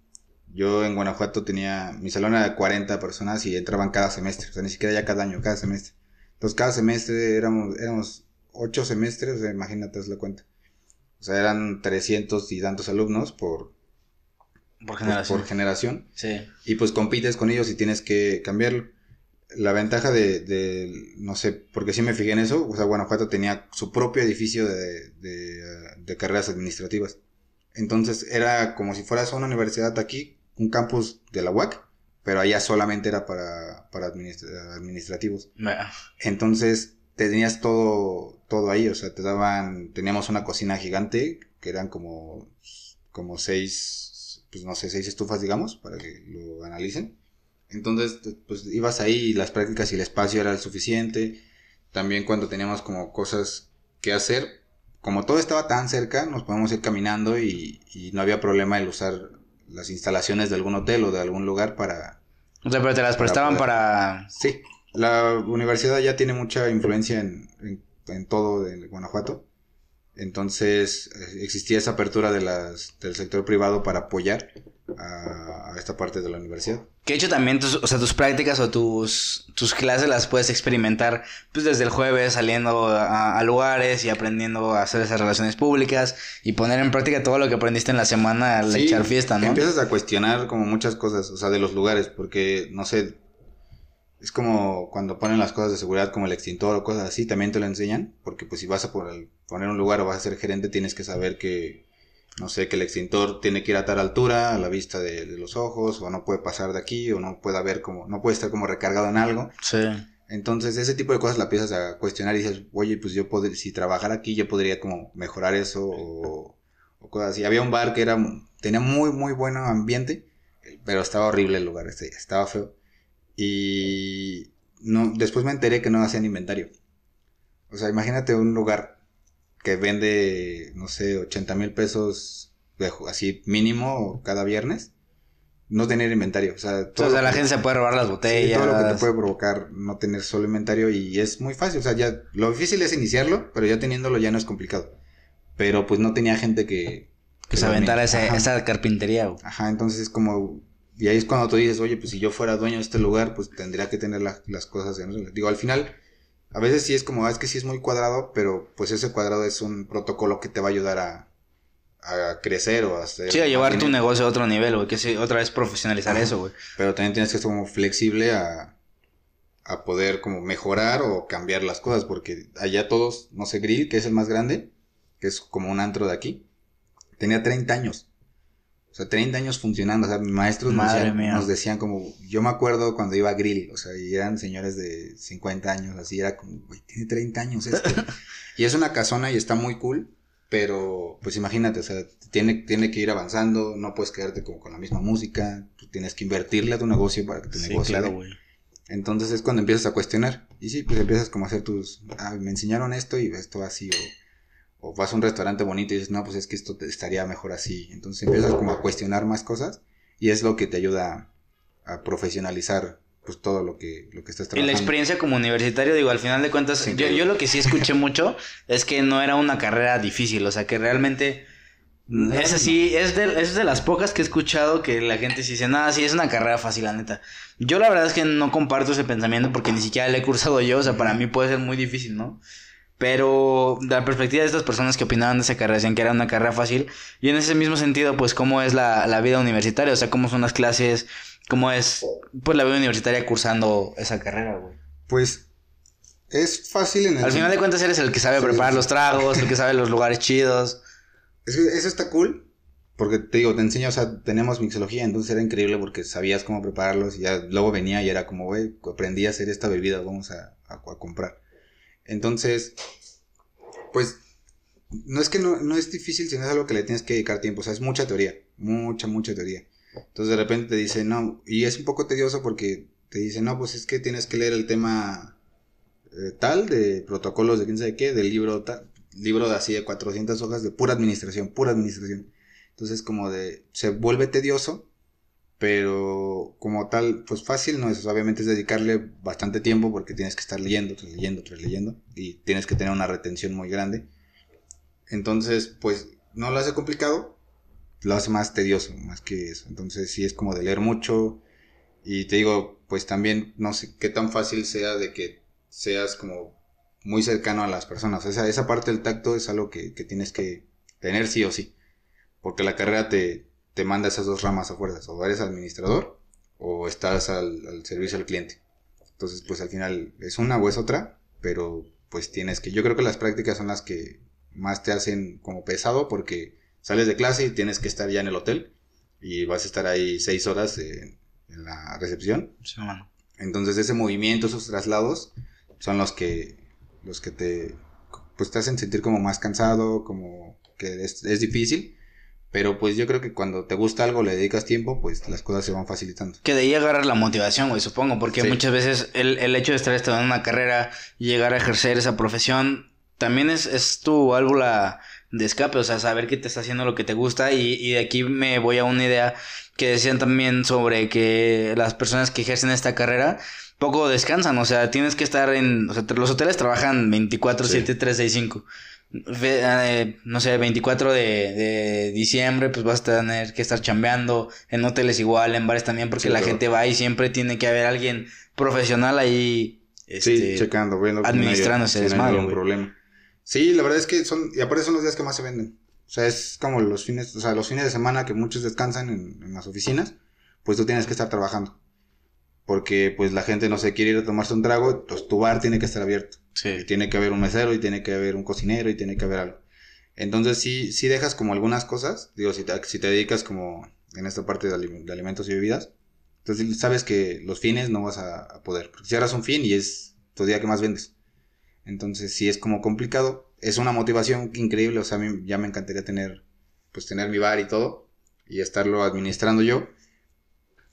yo en Guanajuato tenía, mi salón era de 40 personas y entraban cada semestre, o sea, ni siquiera ya cada año, cada semestre. Entonces, cada semestre éramos, éramos 8 semestres, o sea, imagínate, es la cuenta. O sea, eran 300 y tantos alumnos por, por generación. Por, generación. Sí. Y pues compites con ellos y tienes que cambiarlo. La ventaja de, de, no sé, porque sí me fijé en eso, o sea, Guanajuato tenía su propio edificio de, de, de carreras administrativas. Entonces era como si fueras a una universidad aquí, un campus de la UAC, pero allá solamente era para, para administrativos. Entonces tenías todo, todo ahí, o sea, te daban, teníamos una cocina gigante, que eran como, como seis, pues no sé, seis estufas, digamos, para que lo analicen. Entonces, pues ibas ahí y las prácticas y el espacio era el suficiente. También cuando teníamos como cosas que hacer, como todo estaba tan cerca, nos podemos ir caminando y, y no había problema el usar las instalaciones de algún hotel o de algún lugar para... O sea, pero te las prestaban para... Sí, la universidad ya tiene mucha influencia en, en, todo de Guanajuato. Entonces eh, existía esa apertura de las, del sector privado para apoyar a, esta parte de la universidad. Que de hecho también tus, o sea, tus prácticas o tus, tus clases las puedes experimentar pues desde el jueves saliendo a, lugares y aprendiendo a hacer esas relaciones públicas y poner en práctica todo lo que aprendiste en la semana al echar fiesta, ¿no? Empiezas a cuestionar como muchas cosas, o sea, de los lugares, porque no sé, es como cuando ponen las cosas de seguridad como el extintor o cosas así, también te lo enseñan, porque pues si vas a poner un lugar o vas a ser gerente tienes que saber que no sé, que el extintor tiene que ir a tal altura, a la vista de, los ojos, o no puede pasar de aquí, o no puede haber como, no puede estar como recargado en algo. Sí. Entonces, ese tipo de cosas la empiezas a cuestionar y dices, oye, pues yo podría, si trabajara aquí, yo podría como mejorar eso, o, o, cosas así. Había un bar que era, tenía muy, muy buen ambiente, pero estaba horrible el lugar, este, estaba feo. Y no, después me enteré que no hacían inventario. O sea, imagínate un lugar que vende, no sé, 80 mil pesos así mínimo cada viernes, no tener inventario. O sea, todo la gente se puede robar las botellas. todo lo que te puede provocar no tener solo inventario y es muy fácil. O sea, ya lo difícil es iniciarlo, pero ya teniéndolo ya no es complicado. Pero pues no tenía gente que... Que, se aventara esa, carpintería. Ajá, entonces es como... Y ahí es cuando tú dices, oye, pues si yo fuera dueño de este lugar, pues tendría que tener las cosas. Digo, al final a veces sí es como, ah, es que sí es muy cuadrado, pero pues ese cuadrado es un protocolo que te va a ayudar a, a crecer o a hacer... Sí, a llevar tu negocio a otro nivel, güey, que sí, otra vez profesionalizar eso, güey. Pero también tienes que ser como flexible a, a poder como mejorar o cambiar las cosas, porque allá todos, no sé, Grill, que es el más grande, que es como un antro de aquí, tenía 30 años. O sea, 30 años funcionando. O sea, mis maestros nos decían, como, yo me acuerdo cuando iba a grill, o sea, y eran señores de 50 años, así era como, güey, tiene 30 años este. y es una casona y está muy cool, pero pues imagínate, o sea, tiene, tiene que ir avanzando, no puedes quedarte como con la misma música, tú tienes que invertirle a tu negocio para que tu negocio. Claro, güey. Entonces es cuando empiezas a cuestionar. Y sí, pues empiezas como a hacer tus, ah, me enseñaron esto y esto así, o o vas a un restaurante bonito y dices, no, pues es que esto estaría mejor así. Entonces empiezas como a cuestionar más cosas y es lo que te ayuda a, profesionalizar pues todo lo que, lo que estás trabajando. Y la experiencia como universitario, digo, al final de cuentas, yo, yo, lo que sí escuché mucho es que no era una carrera difícil, o sea, que realmente... es así, es de, es de las pocas que he escuchado que la gente sí dice, nada, sí, es una carrera fácil, la neta. Yo la verdad es que no comparto ese pensamiento porque ni siquiera le he cursado yo, o sea, para mí puede ser muy difícil, ¿no? Pero de la perspectiva de estas personas que opinaban de esa carrera, decían que era una carrera fácil. Y en ese mismo sentido, pues, cómo es la, la vida universitaria, o sea, cómo son las clases, cómo es, pues, la vida universitaria cursando esa carrera, güey. Pues, es fácil en el... Al final de cuentas eres el que sabe preparar los tragos, el que sabe los lugares chidos. eso está cool, porque te digo, te enseño, o sea, tenemos mixología, entonces era increíble porque sabías cómo prepararlos y ya luego venía y era como, güey, aprendí a hacer esta bebida, vamos a, a comprar. Entonces, pues, no es que no, no, es difícil, sino es algo que le tienes que dedicar tiempo. O sea, es mucha teoría, mucha, mucha teoría. Entonces de repente te dice, no, y es un poco tedioso porque te dice, no, pues es que tienes que leer el tema eh, tal, de protocolos de quién sabe qué, del libro tal, libro de así de 400 hojas de pura administración, pura administración. Entonces como de, se vuelve tedioso pero como tal, pues fácil no es, obviamente es dedicarle bastante tiempo porque tienes que estar leyendo, tras leyendo, tras leyendo y tienes que tener una retención muy grande. Entonces, pues no lo hace complicado, lo hace más tedioso, más que eso. Entonces sí es como de leer mucho y te digo, pues también no sé qué tan fácil sea de que seas como muy cercano a las personas. Esa, esa parte del tacto es algo que, que tienes que tener sí o sí, porque la carrera te, te manda esas dos ramas a fuerzas, o eres administrador o estás al, servicio al cliente. Entonces, pues al final es una o es otra, pero pues tienes que, yo creo que las prácticas son las que más te hacen como pesado porque sales de clase y tienes que estar ya en el hotel y vas a estar ahí seis horas en, la recepción. Entonces ese movimiento, esos traslados son los que, los que te, pues te hacen sentir como más cansado, como que es, es difícil pero pues yo creo que cuando te gusta algo, le dedicas tiempo, pues las cosas se van facilitando. Que de ahí agarrar la motivación, güey, supongo, porque muchas veces el, el, hecho de estar estudiando una carrera y llegar a ejercer esa profesión, también es, es tu válvula de escape, o sea, saber que te está haciendo lo que te gusta y, y de aquí me voy a una idea que decían también sobre que las personas que ejercen esta carrera poco descansan, o sea, tienes que estar en, o sea, los hoteles trabajan 24, 7, 3, 6, 5. Eh, no sé, 24 de, de, diciembre, pues vas a tener que estar chambeando en hoteles igual, en bares también, porque la gente va y siempre tiene que haber alguien profesional ahí. Este, sí, checando, viendo. Administrándose, es malo. problema. Sí, la verdad es que son, y aparte son los días que más se venden. O sea, es como los fines, o sea, los fines de semana que muchos descansan en, en las oficinas, pues tú tienes que estar trabajando. Porque pues la gente no se quiere ir a tomarse un trago, pues tu bar tiene que estar abierto. Sí. tiene que haber un mesero y tiene que haber un cocinero y tiene que haber algo. Entonces sí, sí dejas como algunas cosas, digo, si te, si te dedicas como en esta parte de, alimentos y bebidas, entonces sabes que los fines no vas a, poder. Porque si harás un fin y es tu día que más vendes. Entonces sí es como complicado. Es una motivación increíble, o sea, a mí ya me encantaría tener, pues tener mi bar y todo y estarlo administrando yo.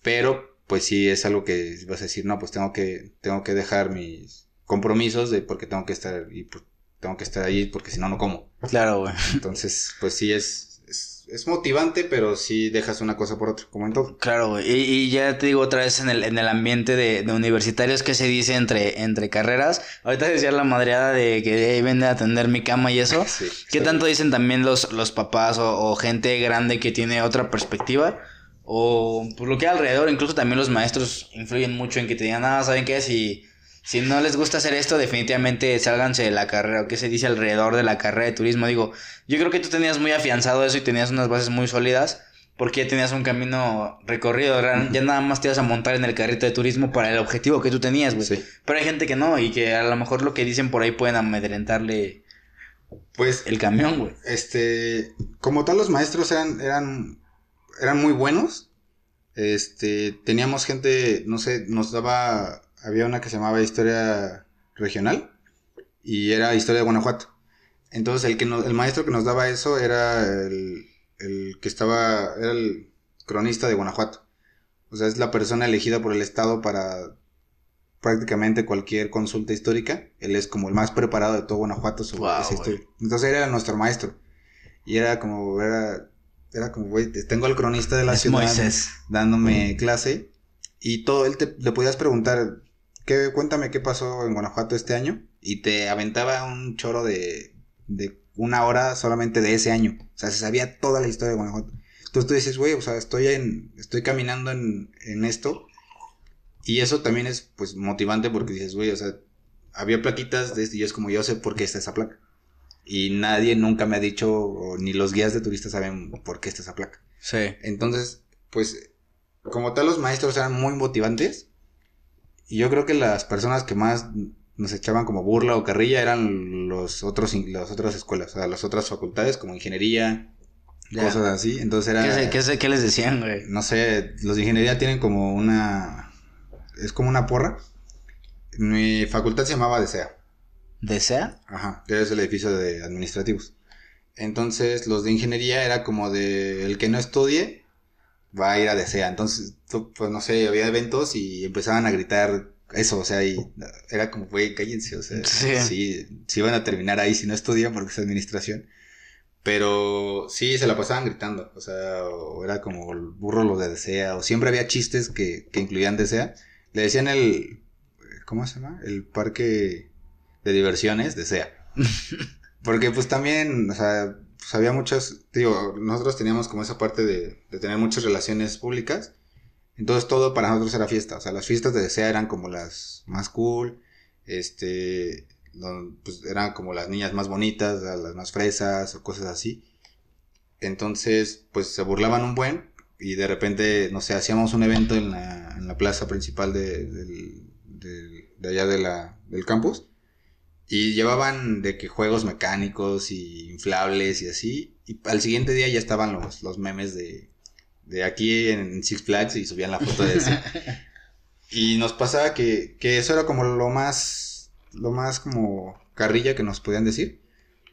Pero pues sí es algo que vas a decir, no, pues tengo que, tengo que dejar mis, compromisos de porque tengo que estar y pues, tengo que estar ahí porque si no no como. Claro, güey. Entonces, pues sí es, es, motivante, pero sí dejas una cosa por otra, como en todo. Claro, güey. Y, ya te digo otra vez en el, en el ambiente de, universitarios que se dice entre, entre carreras. Ahorita decía la madreada de que hey, vende a atender mi cama y eso. Sí, ¿Qué tanto dicen también los, los papás o, o gente grande que tiene otra perspectiva? O por lo que hay alrededor, incluso también los maestros influyen mucho en que te digan, nada, ah, ¿saben qué? Si si no les gusta hacer esto, definitivamente sálganse de la carrera, o qué se dice alrededor de la carrera de turismo. Digo, yo creo que tú tenías muy afianzado eso y tenías unas bases muy sólidas, porque ya tenías un camino recorrido, ya nada más te ibas a montar en el carrito de turismo para el objetivo que tú tenías, güey. Pero hay gente que no, y que a lo mejor lo que dicen por ahí pueden amedrentarle pues el camión, güey. Este, como tal los maestros eran eran eran muy buenos. Este, teníamos gente, no sé, nos daba había una que se llamaba Historia Regional y era Historia de Guanajuato. Entonces el, que el maestro que nos daba eso era el, que estaba, era el cronista de Guanajuato. O sea, es la persona elegida por el Estado para prácticamente cualquier consulta histórica. Él es como el más preparado de todo Guanajuato sobre esa historia. Entonces era nuestro maestro. Y era como, era, era como, güey, tengo al cronista de la ciudad dándome clase. Y todo, él te, le podías preguntar, cuéntame qué pasó en Guanajuato este año. Y te aventaba un choro de, de una hora solamente de ese año. O sea, se sabía toda la historia de Guanajuato. Entonces tú dices, güey, o sea, estoy en, estoy caminando en, en esto. Y eso también es, pues, motivante porque dices, güey, o sea, había plaquitas de este y es como yo sé por qué está esa placa. Y nadie nunca me ha dicho, ni los guías de turistas saben por qué está esa placa. Sí. Entonces, pues, como tal, los maestros eran muy motivantes. Y yo creo que las personas que más nos echaban como burla o carrilla eran los otros, las otras escuelas, o sea, las otras facultades como ingeniería, cosas así. Entonces era... ¿Qué, qué, les decían, güey? No sé, los de ingeniería tienen como una... Es como una porra. Mi facultad se llamaba DESEA. ¿DESEA? Ajá, que es el edificio de administrativos. Entonces, los de ingeniería era como de el que no estudie va a ir a DESEA. Entonces, pues no sé, había eventos y empezaban a gritar eso, o sea, y era como, güey, cállense, o sea, sí. sí, iban a terminar ahí si no estudian porque es administración. Pero sí, se la pasaban gritando, o sea, o era como el burro lo de DESEA, o siempre había chistes que, que incluían DESEA. Le decían el, ¿cómo se llama? El parque de diversiones DESEA. Porque pues también, o sea, pues había muchas, digo, nosotros teníamos como esa parte de, de tener muchas relaciones públicas. Entonces todo para nosotros era fiesta. O sea, las fiestas de desea eran como las más cool. Este, pues eran como las niñas más bonitas, las más fresas o cosas así. Entonces, pues se burlaban un buen y de repente, no sé, hacíamos un evento en la, en la plaza principal de, de, de allá la, del campus y llevaban de que juegos mecánicos y inflables y así. Y al siguiente día ya estaban los, los memes de, de aquí en Six Flags y subían la foto de eso. y nos pasaba que, que eso era como lo más, lo más como carrilla que nos podían decir.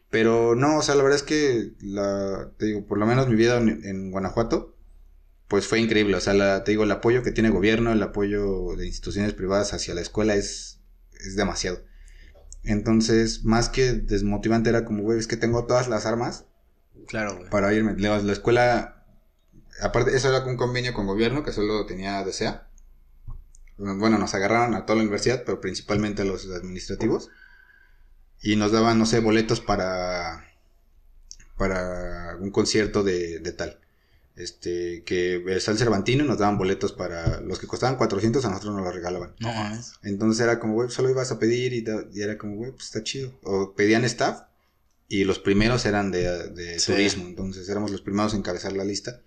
Pero no, o sea, la verdad es que, la, te digo, por lo menos mi vida en, Guanajuato, pues fue increíble. O sea, la, te digo, el apoyo que tiene el gobierno, el apoyo de instituciones privadas hacia la escuela es, es demasiado. Entonces, más que desmotivante era como, güey, es que tengo todas las armas. Claro, güey. Para irme. La escuela, aparte, eso era un convenio con gobierno que solo tenía DSEA. Bueno, nos agarraron a toda la universidad, pero principalmente a los administrativos. y nos daban, no sé, boletos para, para un concierto de, de tal. Este, que está el Cervantino y nos daban boletos para los que costaban 400, a nosotros nos los regalaban. No mames. Entonces era como, güey, solo ibas a pedir y, da- y era como, güey, pues está chido. O pedían staff y los primeros eran de, de Sí. turismo, entonces éramos los primeros en encabezar la lista.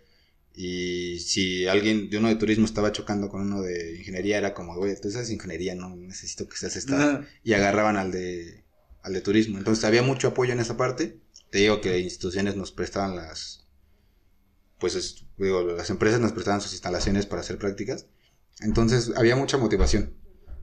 Y si alguien de uno de turismo estaba chocando con uno de ingeniería, era como, güey, tú sabes ingeniería, no necesito que seas staff. Y agarraban al de, al de turismo. Entonces había mucho apoyo en esa parte. Te digo que instituciones nos prestaban las, pues es- digo, las empresas nos prestaban sus instalaciones para hacer prácticas. Entonces había mucha motivación.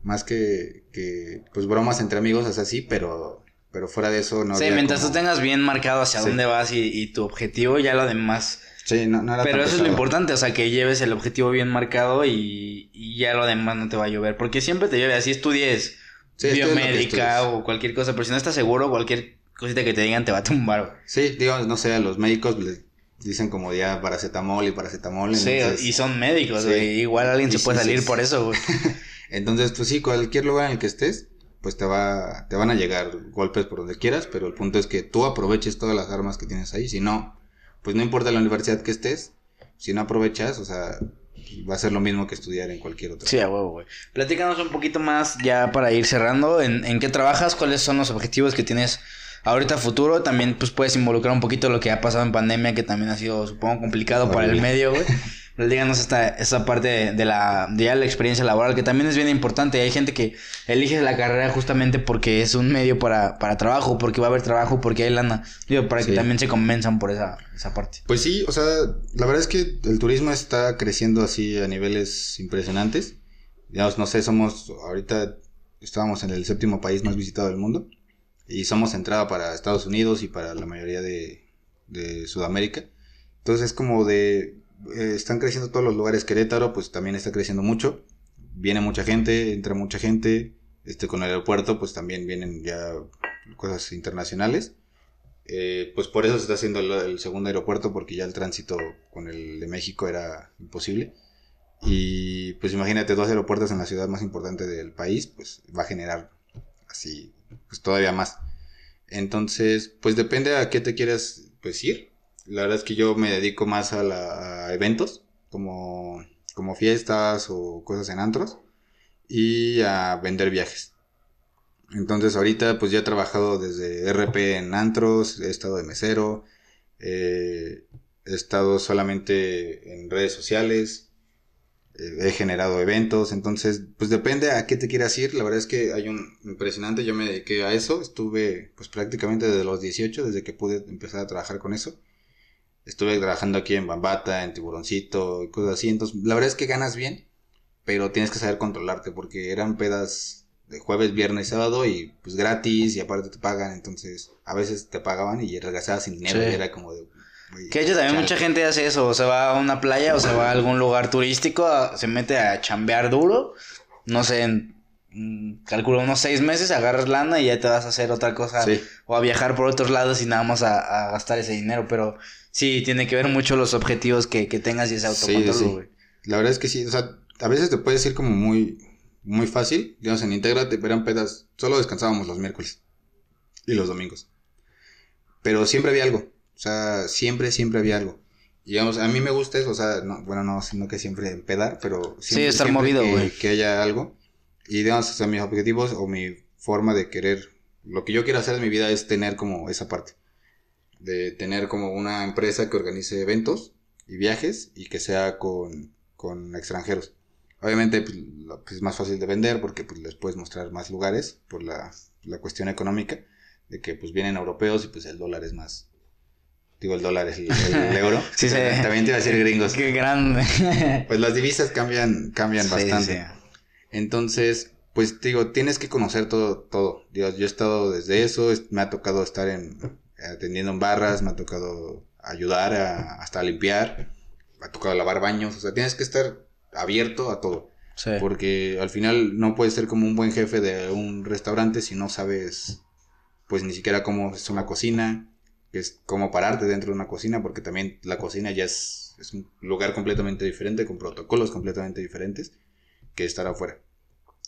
Más que, que pues bromas entre amigos, es así, pero, pero fuera de eso no Sí, mientras como- tú tengas bien marcado hacia Sí. dónde vas y, y tu objetivo, ya lo demás. Sí, no, no era Pero eso es lo importante, o sea, que lleves el objetivo bien marcado y, y ya lo demás no te va a llover. Porque siempre te llueve, así estudies Sí, biomédica o cualquier cosa, pero si no estás seguro, cualquier cosita que te digan te va a tumbar. Sí, digo, no sé, a los médicos les dicen como ya paracetamol y paracetamol. Sí, entonces- y son médicos, Sí. güey. Igual alguien se puede sí, salir por eso, güey. Entonces, pues sí, cualquier lugar en el que estés, pues te va, te van a llegar golpes por donde quieras, pero el punto es que tú aproveches todas las armas que tienes ahí. Si no, pues no importa la universidad que estés, si no aprovechas, o sea, va a ser lo mismo que estudiar en cualquier otra. Sí, a huevo, güey. Platícanos un poquito más ya para ir cerrando. ¿En, en qué trabajas? ¿Cuáles son los objetivos que tienes ahorita futuro? También, pues, puedes involucrar un poquito lo que ha pasado en pandemia, que también ha sido, supongo, complicado para el medio, güey. Díganos esta, esta parte de, de la, de ya la experiencia laboral, que también es bien importante. Hay gente que elige la carrera justamente porque es un medio para, para trabajo, porque va a haber trabajo, porque hay lana. Digo, para que también se convenzan por esa, esa parte. Pues sí, o sea, la verdad es que el turismo está creciendo así a niveles impresionantes. Digamos, no sé, somos, ahorita estábamos en el séptimo país más visitado del mundo y somos entrada para Estados Unidos y para la mayoría de, Sudamérica. Entonces es como de, eh, están creciendo todos los lugares. Querétaro pues también está creciendo mucho. Viene mucha gente, entra mucha gente. Este, con el aeropuerto pues también vienen ya cosas internacionales. Eh, pues por eso se está haciendo el segundo aeropuerto, porque ya el tránsito con el de México era imposible. Y pues imagínate dos aeropuertos en la ciudad más importante del país, pues va a generar así, pues todavía más. Entonces, pues depende a qué te quieras pues ir. La verdad es que yo me dedico más a, la- eventos, como, como fiestas o cosas en antros, y a vender viajes. Entonces ahorita pues ya he trabajado desde RP en antros, he estado de mesero, eh, he estado solamente en redes sociales, he generado eventos, entonces pues depende a qué te quieras ir, la verdad es que hay un impresionante, yo me dediqué a eso, estuve pues prácticamente desde los 18, desde que pude empezar a trabajar con eso. Estuve trabajando aquí en Bambata, en Tiburoncito y cosas así, entonces la verdad es que ganas bien, pero tienes que saber controlarte porque eran pedas de jueves, viernes, sábado y pues gratis y aparte te pagan, entonces a veces te pagaban y regresabas sin dinero Sí. y era como de... Que de hecho también chale. mucha gente hace eso, o se va a una playa o se va a algún lugar turístico, se mete a chambear duro, no sé, en, mm, calculo unos seis meses, agarras lana y ya te vas a hacer otra cosa Sí, o a viajar por otros lados y nada más a, a gastar ese dinero, pero sí, tiene que ver mucho los objetivos que, que tengas y ese autocontrol, sí. la verdad es que sí, o sea, a veces te puedes ir como muy, muy fácil, digamos en Integrate, eran pedas, solo descansábamos los miércoles y los domingos, pero siempre había algo, o sea, siempre, siempre había algo. Y, Digamos, a mí me gusta eso, o sea, no, bueno, no, sino que siempre empedar, pero siempre, estar siempre movido, que- que haya algo. Y digamos, o sea, mis objetivos o mi forma de querer, lo que yo quiero hacer en mi vida es tener como esa parte. De tener como una empresa que organice eventos y viajes y que sea con, con extranjeros. Obviamente pues, lo- pues, es más fácil de vender porque pues, les puedes mostrar más lugares por la, la cuestión económica de que pues vienen europeos y pues el dólar es más... Digo, el dólar es el, el euro. Sí, sí. También te iba a decir gringos. Qué grande. Pues las divisas cambian, cambian Sí, bastante. sí. Entonces, pues digo, tienes que conocer todo, todo. Digo, yo he estado desde eso, es- me ha tocado estar en, atendiendo en barras, me ha tocado ayudar a, hasta a limpiar, me ha tocado lavar baños, o sea, tienes que estar abierto a todo. Sí. Porque al final no puedes ser como un buen jefe de un restaurante si no sabes, pues ni siquiera cómo es una cocina, que es cómo pararte dentro de una cocina, porque también la cocina ya es, es un lugar completamente diferente, con protocolos completamente diferentes que estar afuera.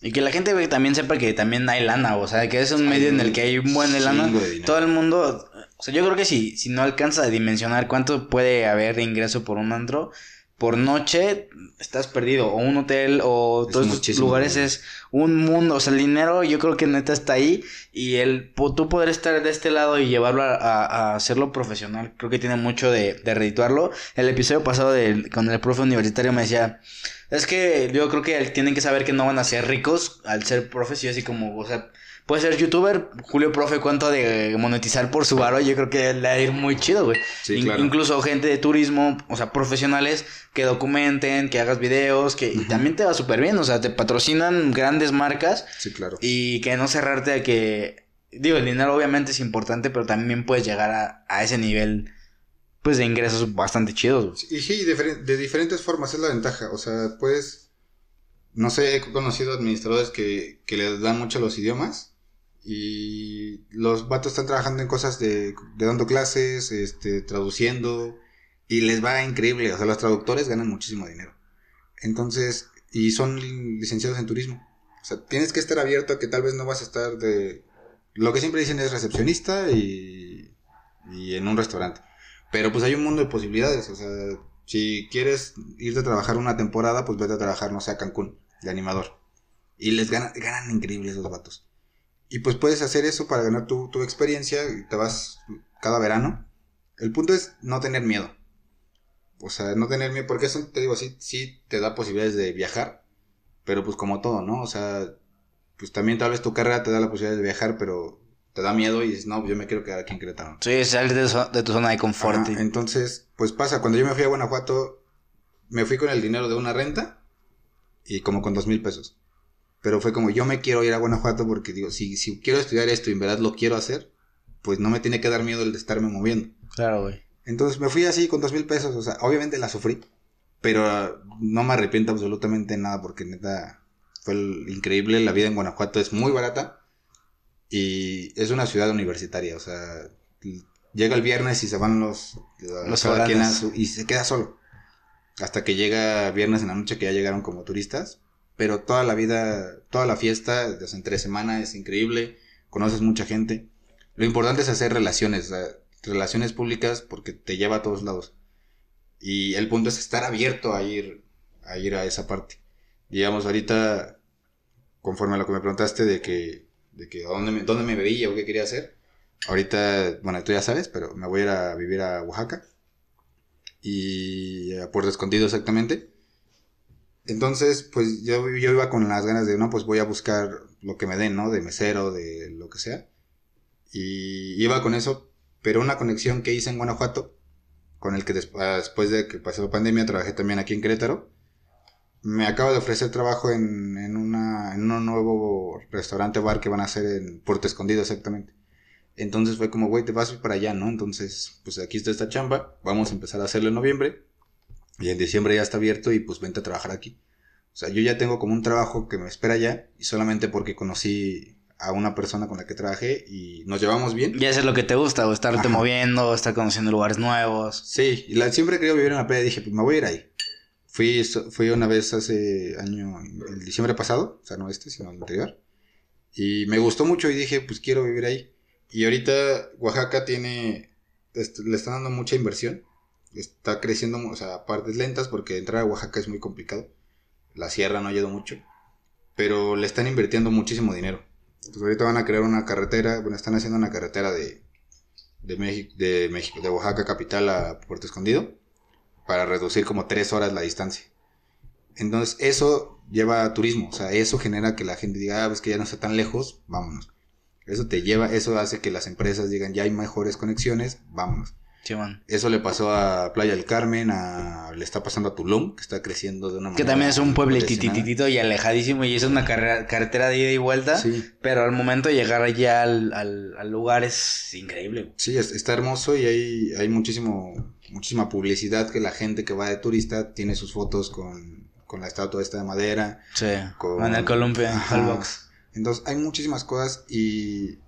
Y que la gente también sepa que también hay lana, o sea, que es un medio en el que hay un buen de lana. de. Todo el mundo, o sea, yo creo que si, si no alcanza a dimensionar cuánto puede haber de ingreso por un antro, por noche estás perdido. O un hotel o Es todos estos lugares dinero. es un mundo. O sea, el dinero yo creo que neta está ahí. Y el tú poder estar de este lado y llevarlo a, a- a hacerlo profesional, creo que tiene mucho de, de redituarlo. El episodio pasado del- con el profe universitario me decía... Es que yo creo que tienen que saber que no van a ser ricos al ser profes y así como, o sea, puede ser youtuber, Julio Profe, cuánto de monetizar por su varo, yo creo que le va a ir muy chido, güey. Sí, In- claro. Incluso gente de turismo, o sea, profesionales que documenten, que hagas videos, que y también te va súper bien, o sea, te patrocinan grandes marcas Sí, claro. y que no cerrarte a que, digo, el dinero obviamente es importante, pero también puedes llegar a, a ese nivel, pues, de ingresos bastante chidos, güey. Y sí, diferen- de diferentes formas es la ventaja. O sea, pues, no sé, he conocido administradores que, que les dan mucho los idiomas y los vatos están trabajando en cosas de, de dando clases, este, traduciendo y les va increíble. O sea, los traductores ganan muchísimo dinero. Entonces, y son licenciados en turismo. O sea, tienes que estar abierto a que tal vez no vas a estar de... Lo que siempre dicen es recepcionista y, y en un restaurante. Pero pues hay un mundo de posibilidades, o sea, si quieres irte a trabajar una temporada, pues vete a trabajar, no sé, a Cancún, de animador. Y les ganan, ganan increíbles esos vatos. Y pues puedes hacer eso para ganar tu, tu experiencia y te vas cada verano. El punto es no tener miedo. O sea, no tener miedo, porque eso te digo, sí, sí te da posibilidades de viajar, pero pues como todo, ¿no? O sea, pues también tal vez tu carrera te da la posibilidad de viajar, pero te da miedo y dices, no, yo me quiero quedar aquí en Querétaro. Sí, salir de, tu zona de confort. Ajá, entonces, pues pasa, cuando yo me fui a Guanajuato, me fui con el dinero de una renta y como con dos mil pesos. Pero fue como, yo me quiero ir a Guanajuato porque digo, si, si quiero estudiar esto y en verdad lo quiero hacer, pues no me tiene que dar miedo el de estarme moviendo. Claro, güey. Entonces me fui así con dos mil pesos, o sea, obviamente la sufrí, pero no me arrepiento absolutamente de nada porque neta fue increíble, la vida en Guanajuato es muy barata y es una ciudad universitaria, o sea, llega el viernes y se van los, Los cada quien a foráneos. su- y se queda solo. Hasta que llega viernes en la noche que ya llegaron como turistas, pero toda la vida, toda la fiesta, desde entre semana es increíble, conoces mucha gente. Lo importante es hacer relaciones, relaciones públicas porque te lleva a todos lados. Y el punto es estar abierto a ir a ir a esa parte. Digamos, ahorita, conforme a lo que me preguntaste de que, de que dónde me, dónde me veía o qué quería hacer, ahorita, bueno, tú ya sabes, pero me voy a ir a vivir a Oaxaca y a Puerto Escondido exactamente. Entonces, pues yo, iba con las ganas de, no, pues voy a buscar lo que me den, ¿no? De mesero, de lo que sea. Y iba con eso, pero una conexión que hice en Guanajuato, con el que desp- después de que pasó la pandemia trabajé también aquí en Querétaro, me acaba de ofrecer trabajo en, en, un nuevo restaurante bar que van a hacer en Puerto Escondido exactamente. Entonces fue como, güey, te vas para allá, ¿no? Entonces, pues aquí está esta chamba, vamos a empezar a hacerlo en noviembre. Y en diciembre ya está abierto y pues vente a trabajar aquí. O sea, yo ya tengo como un trabajo que me espera ya y solamente porque conocí a una persona con la que trabajé y nos llevamos bien. Ya eso es lo que te gusta, o estarte Ajá. moviendo, estar conociendo lugares nuevos. Sí, y la, siempre querido vivir en la playa. Dije, pues me voy a ir ahí. Fui, fui una vez hace año, el diciembre pasado, o sea, no este, sino el anterior. Y me gustó mucho y dije, pues quiero vivir ahí. Y ahorita Oaxaca tiene, le están dando mucha inversión. Está creciendo, o sea, partes lentas porque entrar a Oaxaca es muy complicado. La sierra no ha ido mucho. Pero le están invirtiendo muchísimo dinero. Entonces ahorita van a crear una carretera, bueno, están haciendo una carretera de, de México, de México, de Oaxaca capital a Puerto Escondido para reducir como tres horas la distancia. Entonces eso lleva a turismo, o sea, eso genera que la gente diga, ah, ves que ya no está tan lejos, vámonos. Eso te lleva, eso hace que las empresas digan, ya hay mejores conexiones, vámonos. Sí, man. Eso le pasó a Playa del Carmen, a, le está pasando a Tulum, que está creciendo de una manera Que también es un pueblo impresionante. tititito y alejadísimo y es una carrera, carretera de ida y vuelta. Sí, Pero al momento de llegar allá al, al, al lugar es increíble. sí, es- está hermoso y hay, hay muchísimo, muchísima publicidad que la gente que va de turista tiene sus fotos con, con la estatua esta de madera. Sí. Con- el columpio, en. Entonces hay muchísimas cosas y,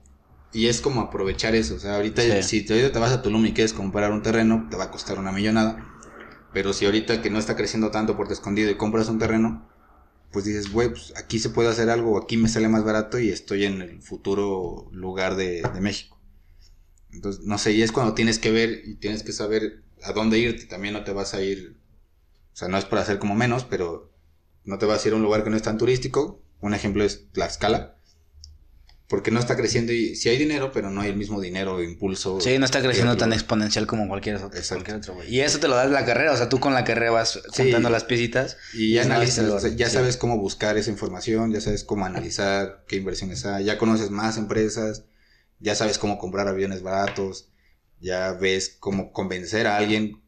y es como aprovechar eso. O sea, ahorita Sí. si te, ahorita te vas a Tulum y quieres comprar un terreno, te va a costar una millonada. Pero si ahorita que no está creciendo tanto Puerto Escondido y compras un terreno, pues dices, güey, pues aquí se puede hacer algo, aquí me sale más barato y estoy en el futuro lugar de, de México. Entonces, no sé, y es cuando tienes que ver y tienes que saber a dónde irte. También no te vas a ir, o sea, no es para hacer como menos, pero no te vas a ir a un lugar que no es tan turístico. Un ejemplo es Tlaxcala. Porque no está creciendo y sí hay dinero, pero no hay el mismo dinero o impulso. Sí, no está creciendo tan exponencial como cualquier otro, cualquier otro güey. Y eso te lo da la carrera, o sea, tú con la carrera vas Sí. juntando las piecitas. Y ya analizas, análisis, o sea, ya sí. sabes cómo buscar esa información, ya sabes cómo analizar qué inversiones hay, ya conoces más empresas, ya sabes cómo comprar aviones baratos, ya ves cómo convencer a alguien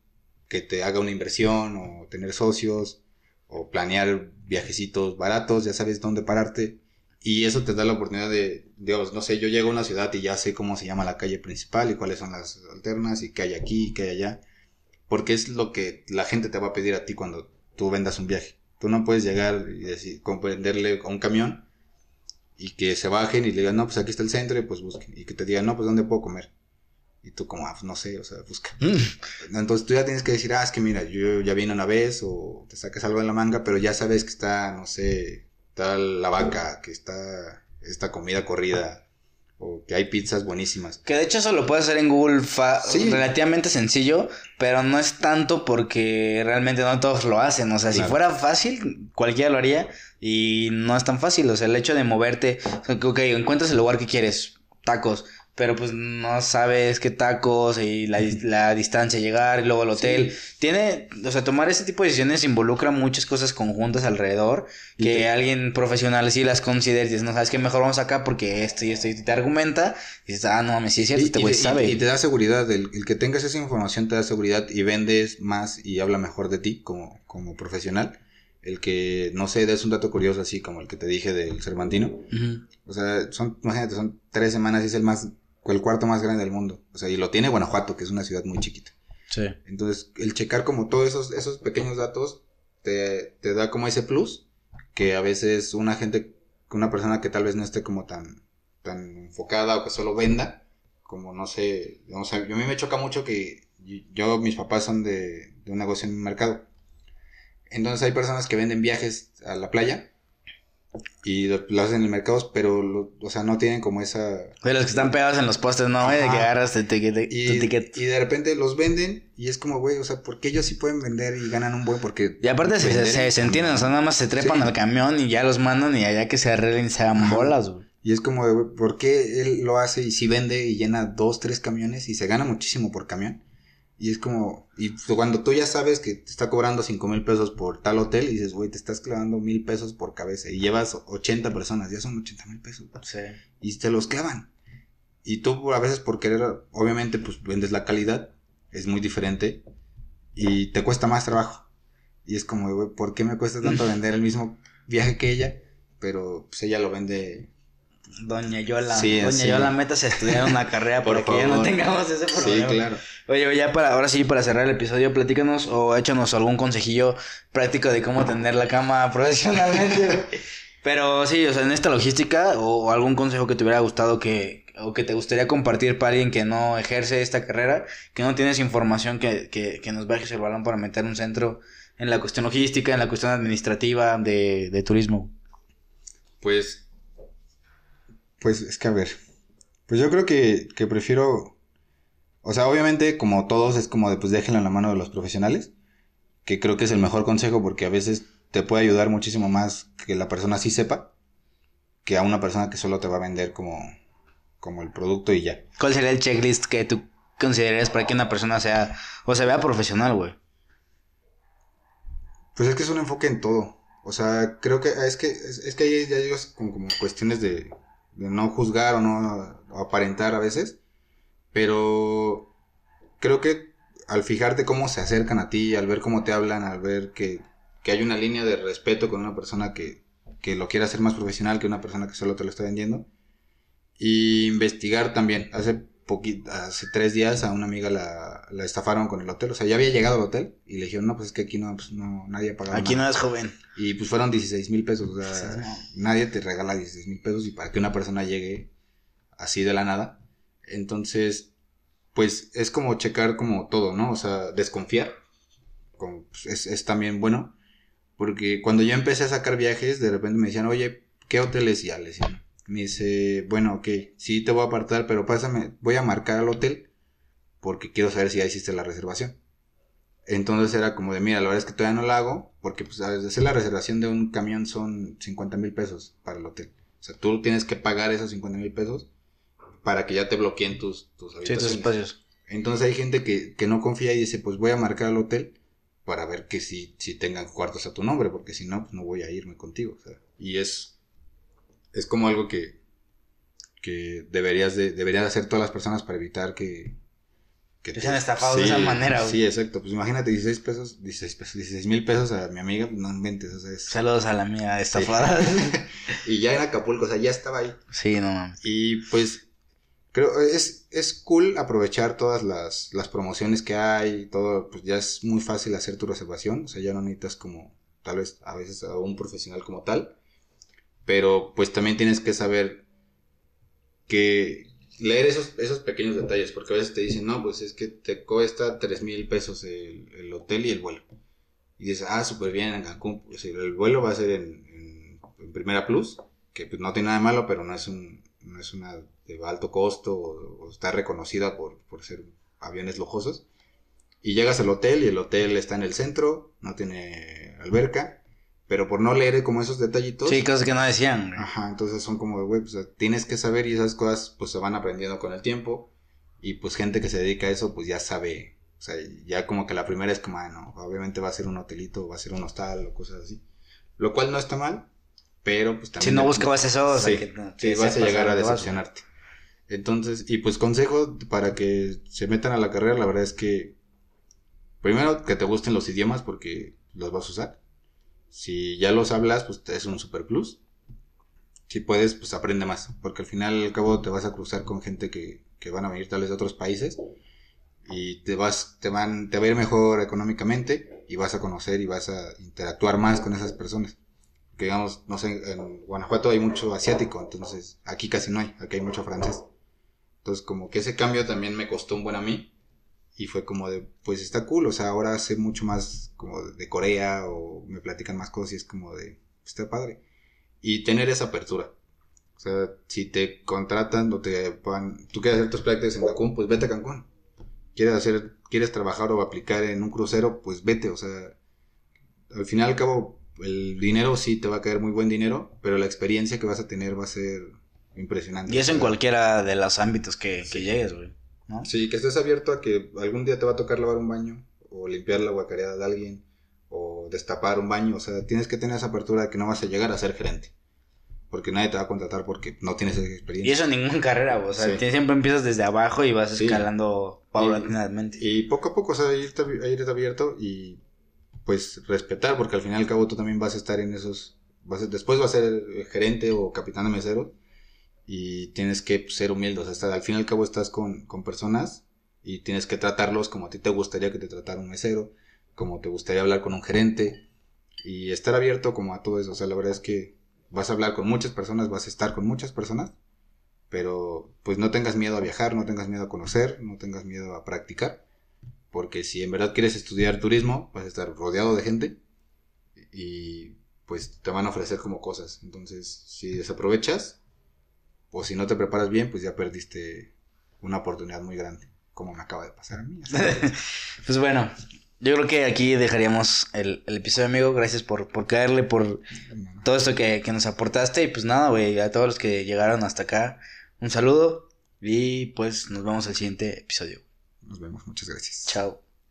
que te haga una inversión o tener socios o planear viajecitos baratos, ya sabes dónde pararte y eso te da la oportunidad de, Dios, no sé, yo llego a una ciudad y ya sé cómo se llama la calle principal y cuáles son las alternas y qué hay aquí y qué hay allá, porque es lo que la gente te va a pedir a ti cuando tú vendas un viaje. Tú no puedes llegar y decir, comprenderle a un camión y que se bajen y le digan, no, pues aquí está el centro y pues busquen. Y que te digan, no, pues ¿dónde puedo comer? Y tú como, ah, pues no sé, o sea, busca. Mm. Entonces tú ya tienes que decir, ah, es que mira, yo ya vine una vez o te sacas algo de la manga, pero ya sabes que está, no sé, está la vaca, que está esta comida corrida o que hay pizzas buenísimas. Que de hecho eso lo puedes hacer en Google fa- Sí. relativamente sencillo, pero no es tanto porque realmente no todos lo hacen. O sea, si fuera fácil, cualquiera lo haría y no es tan fácil. O sea, el hecho de moverte, ok, encuentras el lugar que quieres, tacos, pero pues no sabes qué tacos y la, la distancia llegar y luego el hotel. Tiene, o sea, tomar ese tipo de decisiones involucra muchas cosas conjuntas alrededor que alguien profesional sí las considera y dices, no sabes qué mejor vamos acá porque esto y esto y te argumenta y dices, ah, no mames, sí es cierto, Y, este güey y- sabe. y te da seguridad, el, el que tengas esa información te da seguridad y vendes más y habla mejor de ti como, como profesional. El que, no sé, des un dato curioso así como el que te dije del Cervantino. O sea, son, imagínate, son tres semanas y es el más, el cuarto más grande del mundo. O sea, y lo tiene Guanajuato, que es una ciudad muy chiquita. Sí. Entonces, el checar como todos esos, esos pequeños datos te, te da como ese plus que a veces una gente, una persona que tal vez no esté como tan, tan enfocada o que solo venda, como no sé, o sea, yo a mí me choca mucho que yo, mis papás son de, de un negocio en un mercado. Entonces hay personas que venden viajes a la playa y lo, hacen en mercados, pero, lo- o sea, no tienen como esa... De los que están pegados en los postes, ¿no, güey? De que agarras tu tu Y, de repente los venden y es como, güey, o sea, ¿por qué ellos sí pueden vender y ganan un buen? Porque... Y aparte se, se, se entienden, o sea, nada más se trepan Sí. al camión y ya los mandan y allá que se arreglen se hagan Ajá. bolas, güey. Y es como, de, güey, ¿por qué él lo hace y si vende y llena dos, tres camiones y se gana muchísimo por camión? Y es como, y cuando tú ya sabes que te está cobrando cinco mil pesos por tal hotel y dices, güey, te estás clavando mil pesos por cabeza y llevas 80 personas, ya son 80 mil pesos. Sí. Y te los clavan. Y tú a veces por querer, obviamente, pues vendes la calidad, es muy diferente y te cuesta más trabajo. Y es como, güey, ¿por qué me cuesta tanto vender el mismo viaje que ella? Pero pues ella lo vende Doña Yola. Sí, Doña sí. Yola, métase a estudiar una carrera Por para que ya no tengamos ese Sí, problema. claro. Oye, ya para, ahora sí, para cerrar el episodio, platícanos o échanos algún consejillo práctico de cómo tender la cama profesionalmente. Pero sí, o sea, en esta logística o, algún consejo que te hubiera gustado que, o que te gustaría compartir para alguien que no ejerce esta carrera, que no tienes información que, que, que nos bajes el balón para meter un centro en la cuestión logística, en la cuestión administrativa de, de turismo. Pues. Pues es que a ver. Pues yo creo que, que prefiero. O sea, obviamente, como todos, es como de pues déjenlo en la mano de los profesionales. Que creo que es el mejor consejo porque a veces te puede ayudar muchísimo más que la persona sí sepa. Que a una persona que solo te va a vender como, como el producto y ya. ¿Cuál sería el checklist que tú considerarías para que una persona sea o se vea profesional, güey? Pues es que es un enfoque en todo. O sea, creo que es que es, es que ahí ya llegas con como cuestiones de, de no juzgar o no aparentar a veces. Pero creo que al fijarte cómo se acercan a ti, al ver cómo te hablan, al ver que, que hay una línea de respeto con una persona que, que lo quiere hacer más profesional que una persona que solo te lo está vendiendo. Y investigar también. Hace hace tres días a una amiga la, la estafaron con el hotel. O sea, ya había llegado al hotel y le dijeron, no, pues es que aquí no, pues no, nadie ha pagado Aquí nada". no es joven. Y pues fueron 16 mil pesos. O sea, Sí, nadie te regala 16 mil pesos y para que una persona llegue así de la nada. Entonces, pues es como checar como todo, ¿no? O sea, desconfiar. Como, pues, es, es también bueno. Porque cuando yo empecé a sacar viajes, de repente me decían, oye, ¿qué hoteles? Y ya le decía. Me dice, bueno, ok, sí te voy a apartar, pero pásame, voy a marcar al hotel porque quiero saber si ya hiciste la reservación. Entonces era como de, mira, la verdad es que todavía no la hago, porque pues hacer la reservación de un camión son 50 mil pesos para el hotel. O sea, tú tienes que pagar esos 50 mil pesos para que ya te bloqueen tus, tus habitaciones. espacios. Entonces hay gente que, que, no confía y dice, pues voy a marcar al hotel para ver que si, si tengan cuartos a tu nombre, porque si no, pues no voy a irme contigo. O sea, y es, es como algo que, que deberías de, deberían hacer todas las personas para evitar que, que, sean estafados de esa manera, güey. Sí, exacto. Pues imagínate 16 pesos, 16 pesos, 16 mil pesos a mi amiga, no inventes, o sea, es... Saludos a la mía estafada. y ya en Acapulco, o sea, ya estaba ahí. Sí, no mames. Y pues, creo, es, es cool aprovechar todas las, las promociones que hay, todo, pues ya es muy fácil hacer tu reservación, o sea, ya no necesitas como, tal vez, a veces a un profesional como tal, pero pues también tienes que saber que leer esos, esos pequeños detalles, porque a veces te dicen, no, pues es que te cuesta tres mil pesos el, hotel y el vuelo. Y dices, ah, súper bien, el vuelo va a ser en, Primera Plus, que pues no tiene nada de malo, pero no es, un, no es una de alto costo o, está reconocida por, por ser aviones lujosos. Y llegas al hotel y el hotel está en el centro, no tiene alberca pero por no leer como esos detallitos. Sí, cosas que no decían. Ajá, entonces son como, güey, pues tienes que saber y esas cosas pues se van aprendiendo con el tiempo. Y pues gente que se dedica a eso pues ya sabe, o sea, ya como que la primera es como, ah, no, obviamente va a ser un hotelito, va a ser un hostal o cosas así. Lo cual no está mal, pero pues también... Si no buscabas eso, sí, sí vas a llegar a decepcionarte. Entonces, y pues consejo para que se metan a la carrera, la verdad es que primero que te gusten los idiomas porque los vas a usar. Si ya los hablas, pues es un super plus. Si puedes, pues aprende más. Porque al final al cabo te vas a cruzar con gente que, que van a venir tales de otros países. Y te vas, te van, te va a ir mejor económicamente. Y vas a conocer y vas a interactuar más con esas personas. Que digamos, no sé, en Guanajuato hay mucho asiático, entonces aquí casi no hay, aquí hay mucho francés. Entonces como que ese cambio también me costó un buen a mí y fue como de, pues está cool, o sea, ahora sé mucho más como de Corea o me platican más cosas y es como de, está padre. Y tener esa apertura. O sea, si te contratan o te van, tú quieres hacer tus prácticas en Cancún, pues vete a Cancún. Quieres hacer, quieres trabajar o aplicar en un crucero, pues vete, o sea, al final al cabo, el dinero sí te va a caer muy buen dinero, pero la experiencia que vas a tener va a ser impresionante. Y eso en cualquiera de los ámbitos que, que llegues, güey. Sí, que estés abierto a que algún día te va a tocar lavar un baño, o limpiar la guacareada de alguien, o destapar un baño. O sea, tienes que tener esa apertura de que no vas a llegar a ser gerente. Porque nadie te va a contratar porque no tienes esa experiencia. Y eso en ninguna carrera, o sea, siempre empiezas desde abajo y vas escalando paulatinamente. Y, poco a poco, o sea, irte, irte abierto y pues respetar, porque al final y al cabo tú también vas a estar en esos. Vas después vas a ser gerente o capitán de mesero y tienes que ser humilde, sea, al fin y al cabo estás con, personas y tienes que tratarlos como a ti te gustaría que te tratara un mesero, como te gustaría hablar con un gerente y estar abierto como a todo eso, o sea, la verdad es que vas a hablar con muchas personas, vas a estar con muchas personas, pero pues no tengas miedo a viajar, no tengas miedo a conocer, no tengas miedo a practicar, porque si en verdad quieres estudiar turismo, vas a estar rodeado de gente y pues te van a ofrecer como cosas, entonces si desaprovechas, o si no te preparas bien, pues ya perdiste una oportunidad muy grande, como me acaba de pasar a mí. pues bueno, yo creo que aquí dejaríamos el, episodio, amigo. Gracias por, por caerle, por todo esto que, que nos aportaste. Y pues nada, güey, a todos los que llegaron hasta acá, un saludo. Y pues nos vemos al siguiente episodio. Nos vemos, muchas gracias. Chao.